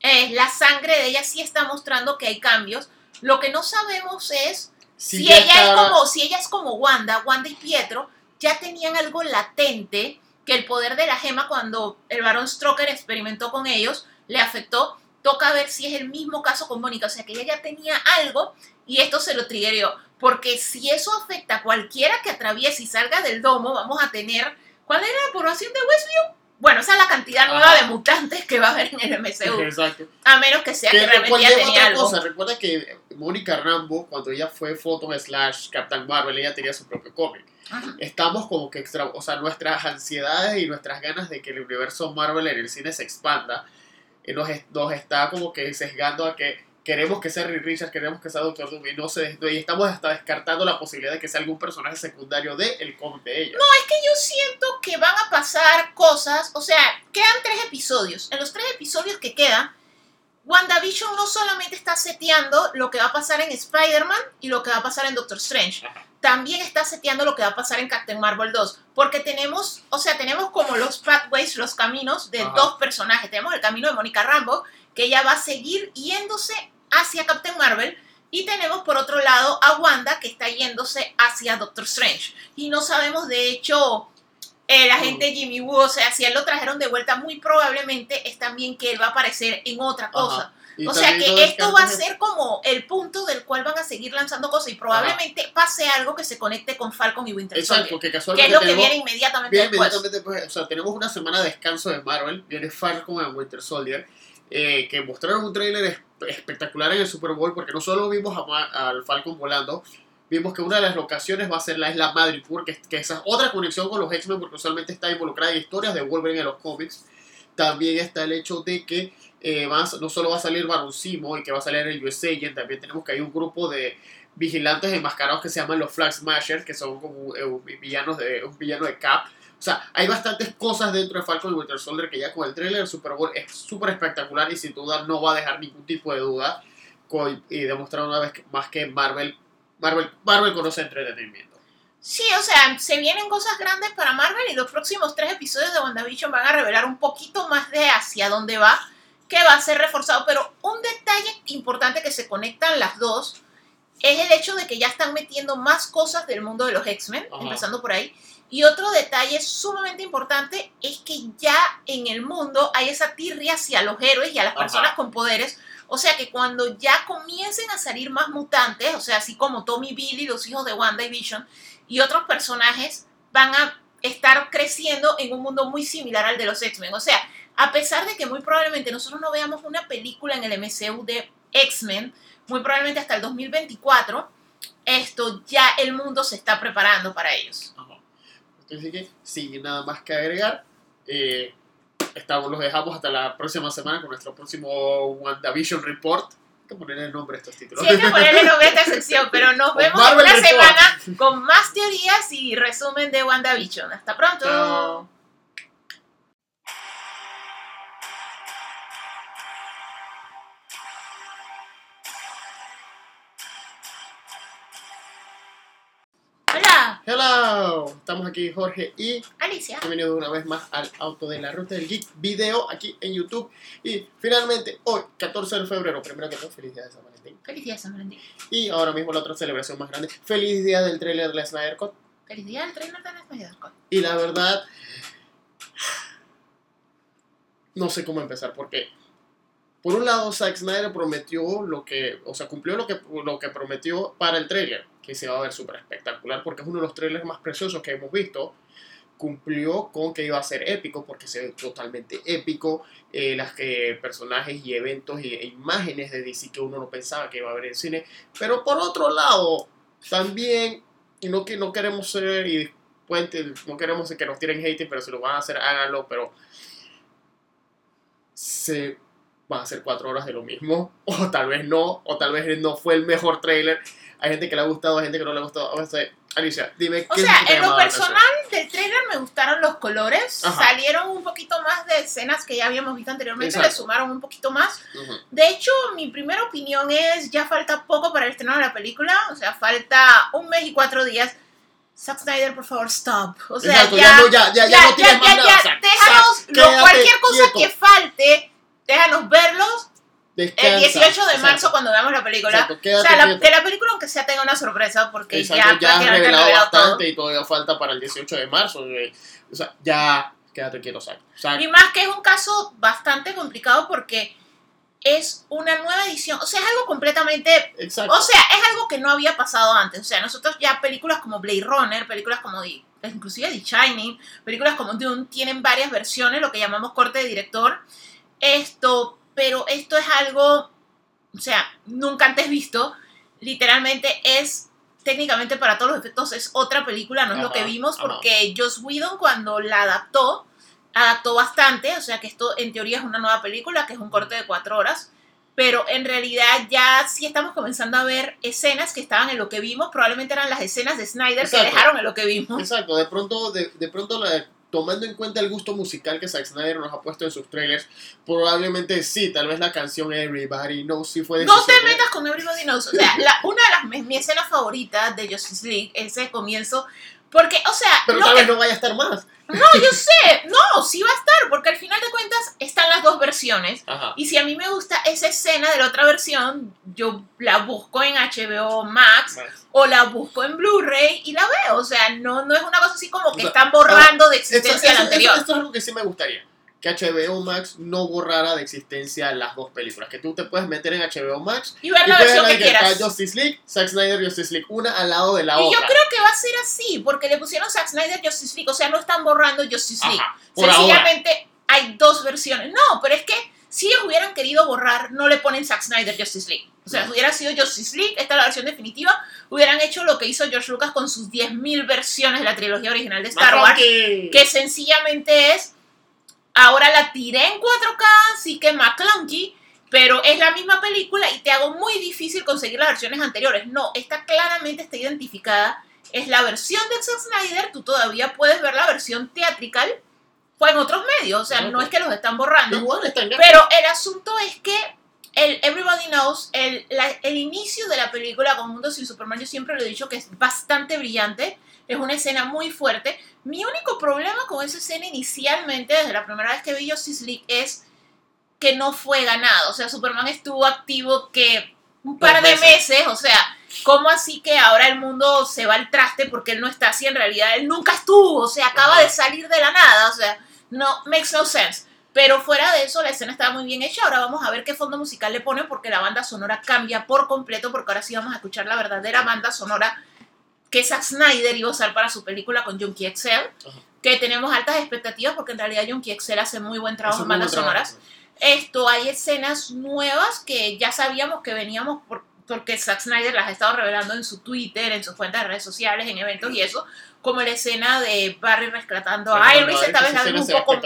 eh, la sangre de ella sí está mostrando que hay cambios. Lo que no sabemos es si, ella es como, si ella es como Wanda, Wanda y Pietro, ya tenían algo latente que el poder de la gema cuando el varón Stroker experimentó con ellos le afectó. Toca ver si es el mismo caso con Mónica, o sea que ella ya tenía algo y esto se lo triggerió. Porque si eso afecta a cualquiera que atraviese y salga del domo, vamos a tener. ¿Cuál era la población de Westview? Bueno, esa es la cantidad nueva Ajá. de mutantes que va a haber en el MCU. Exacto. A menos que sea que, Que realmente ya tenía otra algo. cosa, recuerda que Mónica Rambo, cuando ella fue Photon slash Captain Marvel, ella tenía su propio cómic. Ajá. Estamos como que extra, o sea, nuestras ansiedades y nuestras ganas de que el universo Marvel en el cine se expanda, eh, nos, nos está como que sesgando a que queremos que sea Reed Richards, queremos que sea Doctor Doom y no se y estamos hasta descartando la posibilidad de que sea algún personaje secundario del cómic de ella. Es que yo siento que van a pasar cosas, o sea, quedan tres episodios. En los tres episodios que quedan, WandaVision no solamente está seteando lo que va a pasar en Spider-Man y lo que va a pasar en Doctor Strange, Ajá. También está seteando lo que va a pasar en Captain Marvel 2, porque tenemos, o sea, tenemos como los pathways, los caminos de Ajá. dos personajes. Tenemos el camino de Mónica Rambo, que ella va a seguir yéndose hacia Captain Marvel, y tenemos por otro lado a Wanda, que está yéndose hacia Doctor Strange. Y no sabemos, de hecho, el agente Jimmy Woo, o sea, si él lo trajeron de vuelta, muy probablemente es también que él va a aparecer en otra cosa. O sea que esto va a ser como el punto del cual van a seguir lanzando cosas y probablemente pase algo que se conecte con Falcon y Winter Exacto, Soldier. que Que casualmente es lo que viene inmediatamente Bien, después. inmediatamente, pues, o sea, tenemos una semana de descanso de Marvel, viene Falcon en Winter Soldier, eh, que mostraron un tráiler es- espectacular en el Super Bowl, porque no solo vimos al Falcon volando, vimos que una de las locaciones va a ser la isla Madripoor, que, que esa es otra conexión con los X-Men, porque usualmente está involucrada en historias de Wolverine en los cómics. También está el hecho de que eh, a- no solo va a salir Baron Simo y que va a salir el US Agent, también tenemos que hay un grupo de vigilantes enmascarados que se llaman los Flag Smashers, que son como eh, villanos de, un villano de Cap. O sea, hay bastantes cosas dentro de Falcon y Winter Soldier que ya con el trailer del Super Bowl es súper espectacular y sin duda no va a dejar ningún tipo de duda con- y demostrar una vez más que Marvel, Marvel, Marvel conoce entretenimiento. Sí, o sea, se vienen cosas grandes para Marvel y los próximos tres episodios de WandaVision van a revelar un poquito más de hacia dónde va, que va a ser reforzado. Pero un detalle importante que se conectan las dos es el hecho de que ya están metiendo más cosas del mundo de los X-Men, empezando por ahí. Y otro detalle sumamente importante es que ya en el mundo hay esa tirria hacia los héroes y a las Ajá. personas con poderes. O sea que cuando ya comiencen a salir más mutantes, o sea, así como Tommy Billy, los hijos de Wanda y Vision, y otros personajes van a estar creciendo en un mundo muy similar al de los X-Men. O sea, a pesar de que muy probablemente nosotros no veamos una película en el MCU de X-Men, muy probablemente hasta el 2024, esto ya el mundo se está preparando para ellos. Ajá. Así que, sin nada más que agregar, eh, estamos, los dejamos hasta la próxima semana con nuestro próximo WandaVision Report. Hay que poner el nombre a estos títulos. Sí, hay que ponerle nombre a esta sección, pero nos vemos en una Report. semana con más teorías y resumen de WandaVision. Hasta pronto. Chao. Estamos aquí Jorge y Alicia. bienvenidos una vez más al Auto de la Ruta del Geek video aquí en YouTube. Y finalmente, hoy, 14 de febrero, primero que todo, feliz día de San Valentín. Feliz día, San Valentín. Y ahora mismo la otra celebración más grande, feliz día del trailer de la Snyder Cut. Feliz día del trailer de la Snyder Cut. Y la verdad, no sé cómo empezar, porque por un lado Zack Snyder prometió lo que, o sea, cumplió lo que, lo que prometió para el tráiler, que se va a ver súper espectacular, porque es uno de los trailers más preciosos que hemos visto. Cumplió con que iba a ser épico, porque se ve totalmente épico. eh, las que personajes y eventos e imágenes de DC que uno no pensaba que iba a ver en cine. Pero por otro lado, también, y no, que no queremos ser, y no queremos que nos tiren hate, pero si lo van a hacer, háganlo, pero se van a ser cuatro horas de lo mismo, o tal vez no, o tal vez no fue el mejor trailer. Hay gente que le ha gustado, hay gente que no le ha gustado. O sea, Alicia, dime O ¿qué sea, en lo personal del trailer me gustaron los colores. Ajá. Salieron un poquito más de escenas que ya habíamos visto anteriormente, Exacto. le sumaron un poquito más. Ujú. De hecho, mi primera opinión es, ya falta poco para el estreno de la película, o sea, falta un mes y cuatro días. Zack Snyder, por favor, stop. O sea, Exacto, ya, ya, no, ya, ya, ya, no tienes más nada. ya, Zack, déjanos, lo- cualquier cosa quieto. que falte, déjanos verlos Descansa. El 18 de Exacto. marzo cuando veamos la película. Exacto, o sea, la, que la película aunque sea tenga una sorpresa porque Exacto, ya, ya han revelado revelado todo. bastante y todavía falta para el 18 de marzo. güey. O sea, ya quédate quieto. Zack, Y más que es un caso bastante complicado porque es una nueva edición. O sea, es algo completamente Exacto. O sea, es algo que no había pasado antes. O sea, nosotros ya películas como Blade Runner, películas como The, inclusive The Shining, películas como Dune tienen varias versiones, lo que llamamos corte de director. Esto, pero esto es algo, o sea, nunca antes visto. Literalmente es técnicamente para todos los efectos es otra película, no es lo que vimos porque Joss Whedon cuando la adaptó adaptó bastante, o sea que esto en teoría es una nueva película, que es un corte de cuatro horas, pero en realidad ya sí estamos comenzando a ver escenas que estaban en lo que vimos, probablemente eran las escenas de Snyder Exacto. que dejaron en lo que vimos. Exacto, de pronto, de, de pronto la- tomando en cuenta el gusto musical que Zack Snyder nos ha puesto en sus trailers, probablemente sí, tal vez la canción Everybody Knows sí fue No te de- metas con Everybody Knows, o sea, la- una de las mi, escena favorita de Justice League, ese comienzo, porque, o sea, Pero tal que- vez no vaya a estar más. no, yo sé, no, sí va a estar, porque al final de cuentas están las dos versiones. Ajá. Y si a mí me gusta esa escena de la otra versión, yo la busco en HBO Max o la busco en Blu-ray y la veo. O sea, no, no es una cosa así como que O sea, están borrando de Esto, existencia la anterior. eso- esto es algo que sí me gustaría. Que HBO Max no borrara de existencia las dos películas. Que tú te puedes meter en HBO Max y ver y la puedes versión ver que está quieras. Justice League, Zack Snyder Justice League, una al lado de la Y yo otra. creo que va a ser así, porque le pusieron Zack Snyder Justice League. O sea, no están borrando Justice League. Ajá, por ahora. Sencillamente hay dos versiones. No, pero es que si ellos hubieran querido borrar, no le ponen Zack Snyder Justice League. O sea, No. hubiera sido Justice League, esta es la versión definitiva. Hubieran hecho lo que hizo George Lucas con sus 10.000 versiones de la trilogía original de Star Wars. que sencillamente es, ahora la tiré en 4K, sí que más clunky, pero es la misma película y te hago muy difícil conseguir las versiones anteriores. No, esta claramente está identificada, es la versión de Zack Snyder, tú todavía puedes ver la versión teatrical, fue en otros medios, o sea, Ajá. no es que los están borrando. Igual. Pero el asunto es que el Everybody Knows, el, la- el inicio de la película con Mundo sin Superman, yo siempre lo he dicho que es bastante brillante, es una escena muy fuerte. Mi único problema con esa escena inicialmente, desde la primera vez que vi Justice League, es que no fue ganado. O sea, Superman estuvo activo que un par de meses. o sea, ¿cómo así que ahora el mundo se va al traste porque él no está así? En realidad, él nunca estuvo, o sea, acaba de salir de la nada, o sea, no, makes no sense. Pero fuera de eso, la escena estaba muy bien hecha. Ahora vamos a ver qué fondo musical le ponen porque la banda sonora cambia por completo, porque ahora sí vamos a escuchar la verdadera banda sonora que Zack Snyder iba a usar para su película con Junkie Ajá. que tenemos altas expectativas porque en realidad Junkie XL hace muy buen trabajo en bandas trabajo. sonoras. Esto, hay escenas nuevas que ya sabíamos que veníamos por- porque Zack Snyder las ha estado revelando en su Twitter, en sus cuentas de redes sociales, en eventos y eso, como la escena de Barry rescatando a Pero, Iris, no, esta vez la vemos un poco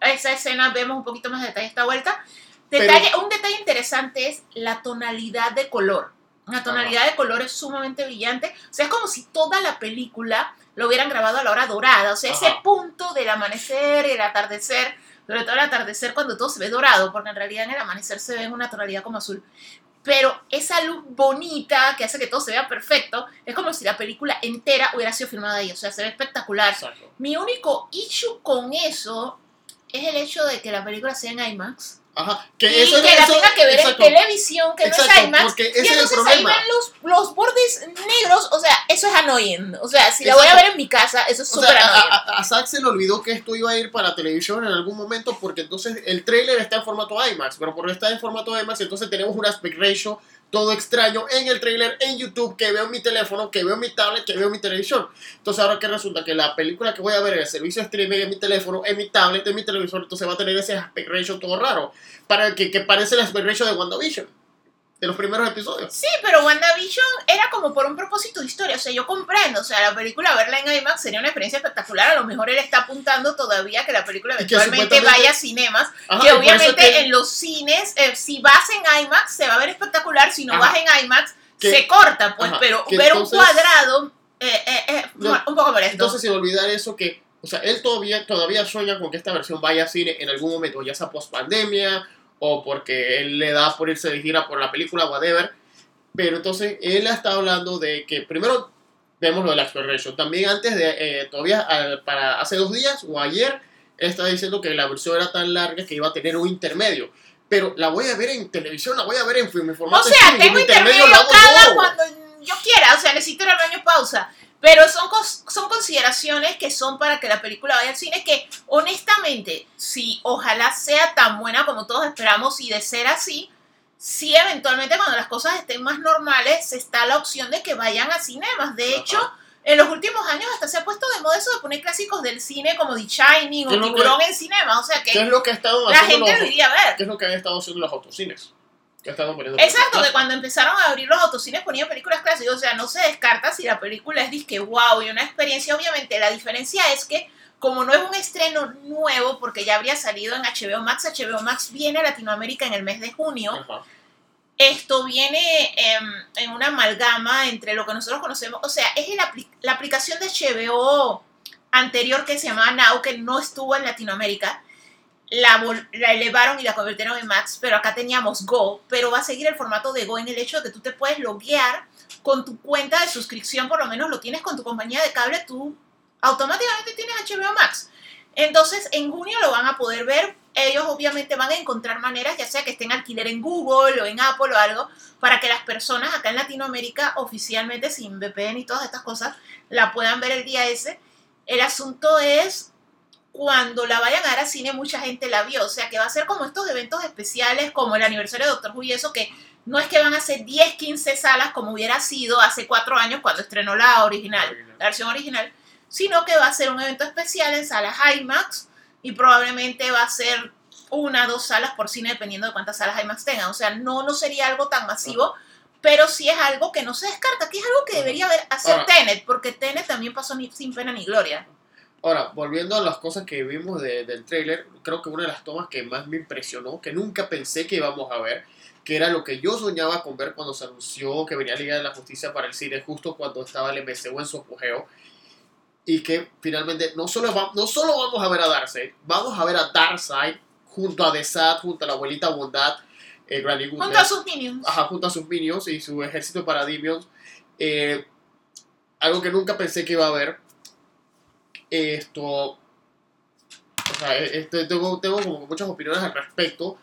esa escena vemos un poquito más de detalle esta vuelta. Pero- Detalle, un detalle interesante es la tonalidad de color. La tonalidad de color es sumamente brillante. O sea, es como si toda la película lo hubieran grabado a la hora dorada. O sea, ese Ajá. punto del amanecer, el atardecer, sobre todo el atardecer cuando todo se ve dorado, porque en realidad en el amanecer se ve en una tonalidad como azul. Pero esa luz bonita que hace que todo se vea perfecto, es como si la película entera hubiera sido filmada ahí. O sea, se ve espectacular. Exacto. Mi único issue con eso es el hecho de que la película sea en IMAX Ajá. y Que eso que la eso- tenga que ver exacto. en televisión, que no Exacto, es IMAX. porque ese y es el entonces ahí problema. ven los, los bordes negros, o sea, eso es annoying. O sea, si la voy a ver en mi casa, eso es súper sea, a, annoying. a- a Zack se le olvidó que esto iba a ir para televisión en algún momento porque entonces el trailer está en formato IMAX, pero porque está en formato IMAX entonces tenemos un aspect ratio todo extraño en el trailer en YouTube que veo en mi teléfono, que veo en mi tablet, que veo en mi televisión. Entonces ahora que resulta que la película que voy a ver en el servicio de streaming en mi teléfono, en mi tablet, en mi televisor, entonces va a tener ese aspect ratio todo raro, para que, que parece el aspect ratio de WandaVision, de los primeros episodios. Sí, pero WandaVision era como por un propósito de historia. O sea, yo comprendo. O sea, la película, verla en IMAX sería una experiencia espectacular. A lo mejor él está apuntando todavía que la película eventualmente vaya a cinemas. Ajá, que obviamente que- en los cines, eh, si vas en IMAX, se va a ver espectacular. Si no Ajá. vas en IMAX, Que- se corta, pues. ajá, pero que ver entonces- un cuadrado, eh, eh, eh, No, un poco molesto. Entonces, sin olvidar eso, que, o sea, él todavía, todavía sueña con que esta versión vaya a cine en algún momento, ya sea post pandemia o porque él le da por irse de gira por la película, whatever. Pero entonces, él está hablando de que primero vemos lo de la exploration. También antes de, eh, todavía para hace dos días o ayer, él estaba diciendo que la versión era tan larga que iba a tener un intermedio. pero la voy a ver en televisión, la voy a ver en film, en formato O sea, tengo en intermedio cada cuando yo quiera, o sea, necesito al baño pausa. Pero son, son consideraciones que son para que la película vaya al cine que, honestamente, si ojalá sea tan buena como todos esperamos y de ser así, sí eventualmente cuando las cosas estén más normales, está la opción de que vayan a cinemas. De Ajá. hecho, en los últimos años hasta se ha puesto de moda eso de poner clásicos del cine como The Shining ¿Qué es o Tiburón en cinema. O sea ¿Qué es que lo que estaban la gente los, lo iría a ver. ¿Qué es lo que han estado haciendo los autocines? Que estaban poniendo Exacto, que cuando empezaron a abrir los autocines ponían películas clásicas, o sea, no se descarta si la película es disque wow y una experiencia, obviamente, la diferencia es que como no es un estreno nuevo, porque ya habría salido en HBO Max, HBO Max viene a Latinoamérica en el mes de junio, Ajá. esto viene em, en una amalgama entre lo que nosotros conocemos, o sea, es el apli- la aplicación de HBO anterior que se llamaba Now, que no estuvo en Latinoamérica, la, la elevaron y la convirtieron en Max, pero acá teníamos Go, pero va a seguir el formato de Go en el hecho de que tú te puedes loguear con tu cuenta de suscripción, por lo menos lo tienes con tu compañía de cable, tú automáticamente tienes HBO Max. Entonces, en junio lo van a poder ver. Ellos obviamente van a encontrar maneras, ya sea que estén alquiler en Google o en Apple o algo, para que las personas acá en Latinoamérica, oficialmente sin VPN y todas estas cosas, la puedan ver el día ese. El asunto es cuando la vayan a dar a cine, mucha gente la vio. O sea, que va a ser como estos eventos especiales, como el aniversario de Doctor Who y eso, que no es que van a ser 10, 15 salas como hubiera sido hace cuatro años cuando estrenó la original, la versión original, sino que va a ser un evento especial en salas IMAX y probablemente va a ser una, dos salas por cine, dependiendo de cuántas salas IMAX tengan. O sea, no, no sería algo tan masivo, pero sí es algo que no se descarta, que es algo que debería haber, hacer Ahora- Tenet, porque Tenet también pasó ni- sin pena ni gloria. Ahora, volviendo a las cosas que vimos de- del tráiler, creo que una de las tomas que más me impresionó, que nunca pensé que íbamos a ver, que era lo que yo soñaba con ver cuando se anunció que venía Liga de la Justicia para el cine, justo cuando estaba el MCU en su apogeo, y que finalmente no solo, va- no solo vamos a ver a Darkseid, vamos a ver a Darkseid junto a The Sad, junto a la abuelita Bondad, eh, Granny Junto a Goodness, sus minions. ajá, junto a sus minions y su ejército de paradimios. Eh, algo que nunca pensé que iba a haber. Esto. O sea, este, tengo, tengo como muchas opiniones al respecto.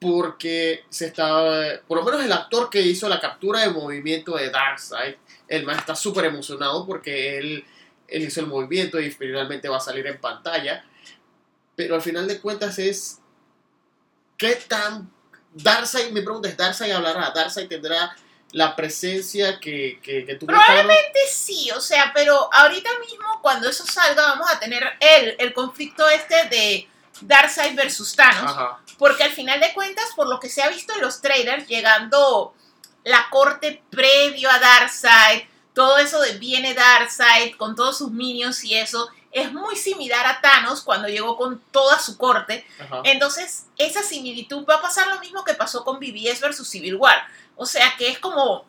Porque se está. Por lo menos el actor que hizo la captura de movimiento de Darkseid. El man está súper emocionado porque él, él hizo el movimiento y finalmente va a salir en pantalla. Pero al final de cuentas es. ¿Qué tan Darkseid, mi pregunta es, ¿Darkseid hablará? ¿Darkseid tendrá la presencia que, que, que tú Probablemente sí, o sea, pero ahorita mismo cuando eso salga vamos a tener el, el conflicto este de Darkseid versus Thanos, Ajá. porque al final de cuentas, por lo que se ha visto en los trailers, llegando la corte previo a Darkseid, todo eso de viene Darkseid con todos sus minions y eso, es muy similar a Thanos cuando llegó con toda su corte, Ajá. entonces, esa similitud va a pasar lo mismo que pasó con BBS versus Civil War. O sea, que es como...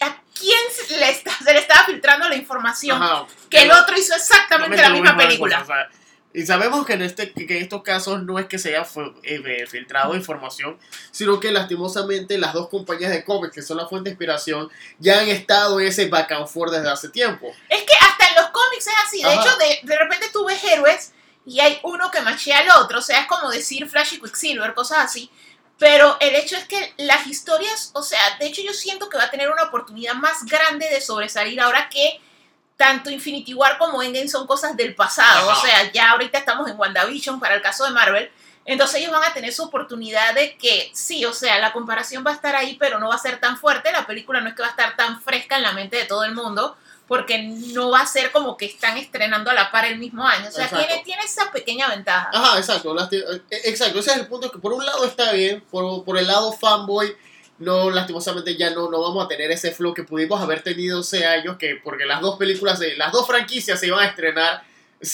¿A quién se le, está- se le estaba filtrando la información? Ajá. Que el otro hizo exactamente la misma película. cosas, o sea, y sabemos que en, este, que en estos casos no es que se haya eh, filtrado información, sino que lastimosamente las dos compañías de cómics, que son la fuente de inspiración, ya han estado en ese back and forth desde hace tiempo. Es que hasta en los cómics es así. De Ajá. hecho, de, de repente tú ves héroes y hay uno que machea al otro. O sea, es como decir Flash y Quicksilver, cosas así. Pero el hecho es que las historias, o sea, de hecho yo siento que va a tener una oportunidad más grande de sobresalir ahora que tanto Infinity War como Endgame son cosas del pasado. Ajá. O sea, ya ahorita estamos en WandaVision para el caso de Marvel. Entonces ellos van a tener su oportunidad de que sí, o sea, la comparación va a estar ahí, pero no va a ser tan fuerte. La película no es que va a estar tan fresca en la mente de todo el mundo, porque no va a ser como que están estrenando a la par el mismo año. O sea, tiene, tiene esa pequeña ventaja. Ajá, exacto. eh, exacto, ese es el punto que por un lado está bien, por, por el lado fanboy, no, lastimosamente ya no, no vamos a tener ese flow que pudimos haber tenido hace años, que porque las dos películas, las dos franquicias se iban a estrenar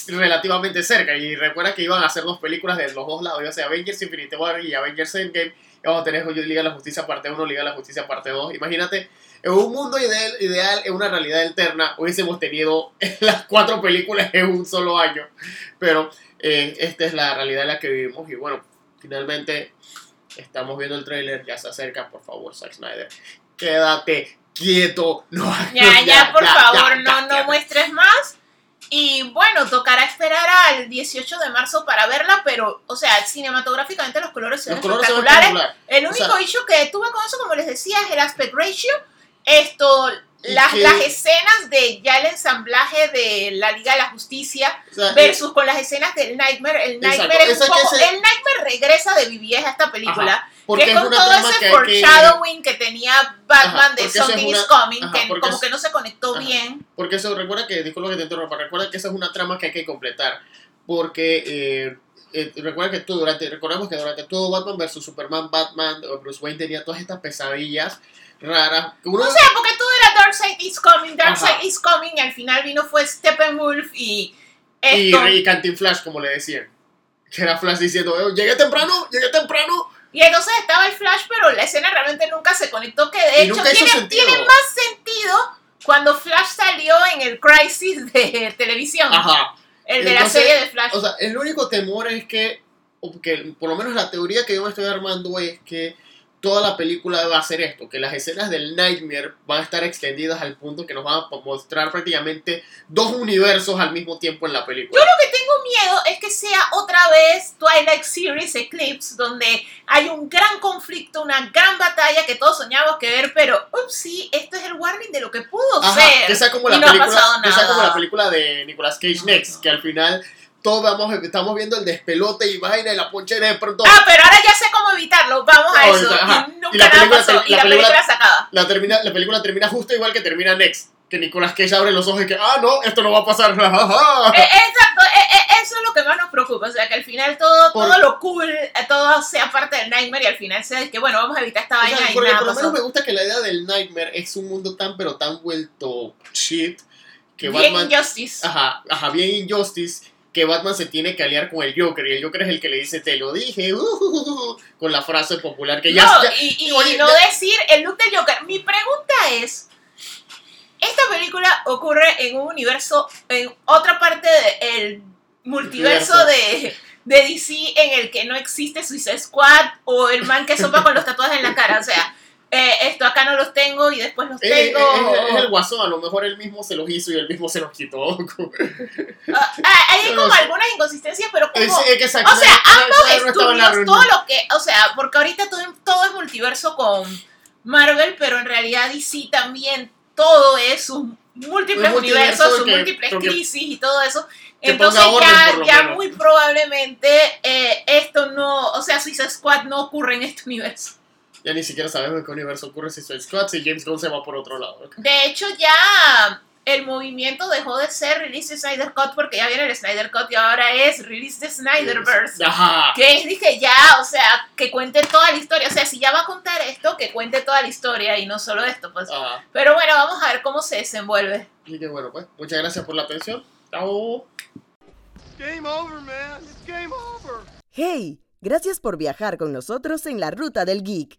relativamente cerca, y recuerda que iban a hacer dos películas de los dos lados, ya sea Avengers Infinity War y Avengers Endgame, y vamos a tener Liga de la Justicia parte 1, Liga de la Justicia parte 2, imagínate, en un mundo ideal, ideal en una realidad alterna, hubiésemos tenido las cuatro películas en un solo año, pero eh, esta es la realidad en la que vivimos y bueno, finalmente estamos viendo el tráiler, ya se acerca, por favor, Zack Snyder, quédate quieto, no Ya, ya, por ya, favor, ya, no, no muestres más. Y bueno, tocará esperar al 18 de marzo para verla, pero, o sea, cinematográficamente los colores ven espectaculares. espectacular. El O único sea- issue que tuve con eso, como les decía, es el aspect ratio. Esto, las, que- las escenas de ya el ensamblaje de la Liga de la Justicia O sea, versus con las escenas del Nightmare. El Exacto, Nightmare, es un poco- ese- el Nightmare regresa de BBS a esta película. Ajá, porque que es con todo ese que foreshadowing que tenía Batman Ajá, de es Something una- is Coming, ajá, que como es- que no se conectó bien. Porque eso, recuerda que, disculpa que te interrumpa, recuerda que esa es una trama que hay que completar. Porque eh, eh, recuerda que tú, durante, recordemos que durante todo Batman vs Superman, Batman, o Bruce Wayne tenía todas estas pesadillas raras. uno- O sea, porque todo era Darkseid is Coming, Darkseid Ajá. is Coming, y al final vino fue Steppenwolf y y, esto. y Cantin Flash, como le decían. Que era Flash diciendo, "Eh, llegué temprano, llegué temprano. Y entonces estaba el Flash, pero la escena realmente nunca se conectó, que de Y hecho tiene, tiene más sentido cuando Flash salió en el Crisis de televisión, Ajá. el de la Entonces, serie de Flash. O sea, el único temor es que, que por lo menos la teoría que yo me estoy armando es que toda la película va a ser esto, que las escenas del Nightmare van a estar extendidas al punto que nos van a mostrar prácticamente dos universos al mismo tiempo en la película. Yo lo que tengo miedo es que sea otra vez Twilight Series Eclipse, donde hay un gran conflicto, una gran batalla que todos soñamos que ver, pero, ups, sí, esto es el warning de lo que pudo Ajá, ser. que sea como y ha que sea la película de Nicolas Cage Next, que al final todos vamos, estamos viendo el despelote y vaina y la ponchera de pronto Ah, pero ahora ya sé cómo evitarlo, vamos a No, eso. ajá. Y nunca Y la nada película pasó, te- y la la película, película- se acaba. la, termina, la película termina justo igual que termina Next. Que Nicolas Cage abre los ojos y que, ah, no, esto no va a pasar. Eh, exacto, eh, eh, eso es lo que más nos preocupa, o sea, que al final todo, Por- todo lo cool, todo sea parte del Nightmare y al final sea que, bueno, vamos a evitar esta O sea, vaina y porque nada por lo pasó. menos me gusta que la idea del Nightmare es un mundo tan pero tan vuelto shit que Bien Batman Injustice. ajá, ajá, bien injustice que Batman se tiene que aliar con el Joker y el Joker es el que le dice te lo dije uh, con la frase popular que ya, no, ya- y, y oye, no ya- decir el look del Joker. Mi pregunta es, esta película ocurre en un universo, en otra parte del multiverso de, de DC en el que no existe Suicide Squad o el man que sopa con los tatuajes en la cara. O sea, eh, esto acá no los tengo y después los es- tengo. es- es el guasón, a lo mejor él mismo se los hizo y él mismo se los quitó. Ah, hay como algunas inconsistencias, pero como... Que Zack O sea, ambos estudios, todo lo que, o sea, porque ahorita todo, todo es multiverso con Marvel, pero en realidad DC también todo es un múltiples Un universos, sus múltiples crisis y todo eso. Entonces ya, ya menos. muy probablemente eh, esto no, o sea, Suicide Squad no ocurre en este universo. Ya ni siquiera sabemos en qué universo ocurre si Suicide Squad, si James Gunn se va por otro lado. De hecho, ya el movimiento dejó de ser Release the Snyder Cut porque ya viene el Snyder Cut y ahora es Release the Snyderverse. Ajá. Que es, dije, ya, o sea, que cuente toda la historia. O sea, si ya va a contar esto, que cuente toda la historia y no solo esto, pues. Ah, Pero bueno, vamos a ver cómo se desenvuelve. y que bueno, pues, muchas gracias por la atención. Chao. Game over, man. It's game over. ¡Hey! Gracias por viajar con nosotros en la ruta del geek.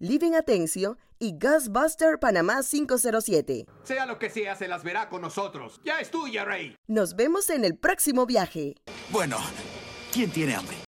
Living Atencio y Ghostbuster Panamá 507. Sea lo que sea, se las verá con nosotros. Ya es tuya, Rey. Nos vemos en el próximo viaje. Bueno, ¿quién tiene hambre?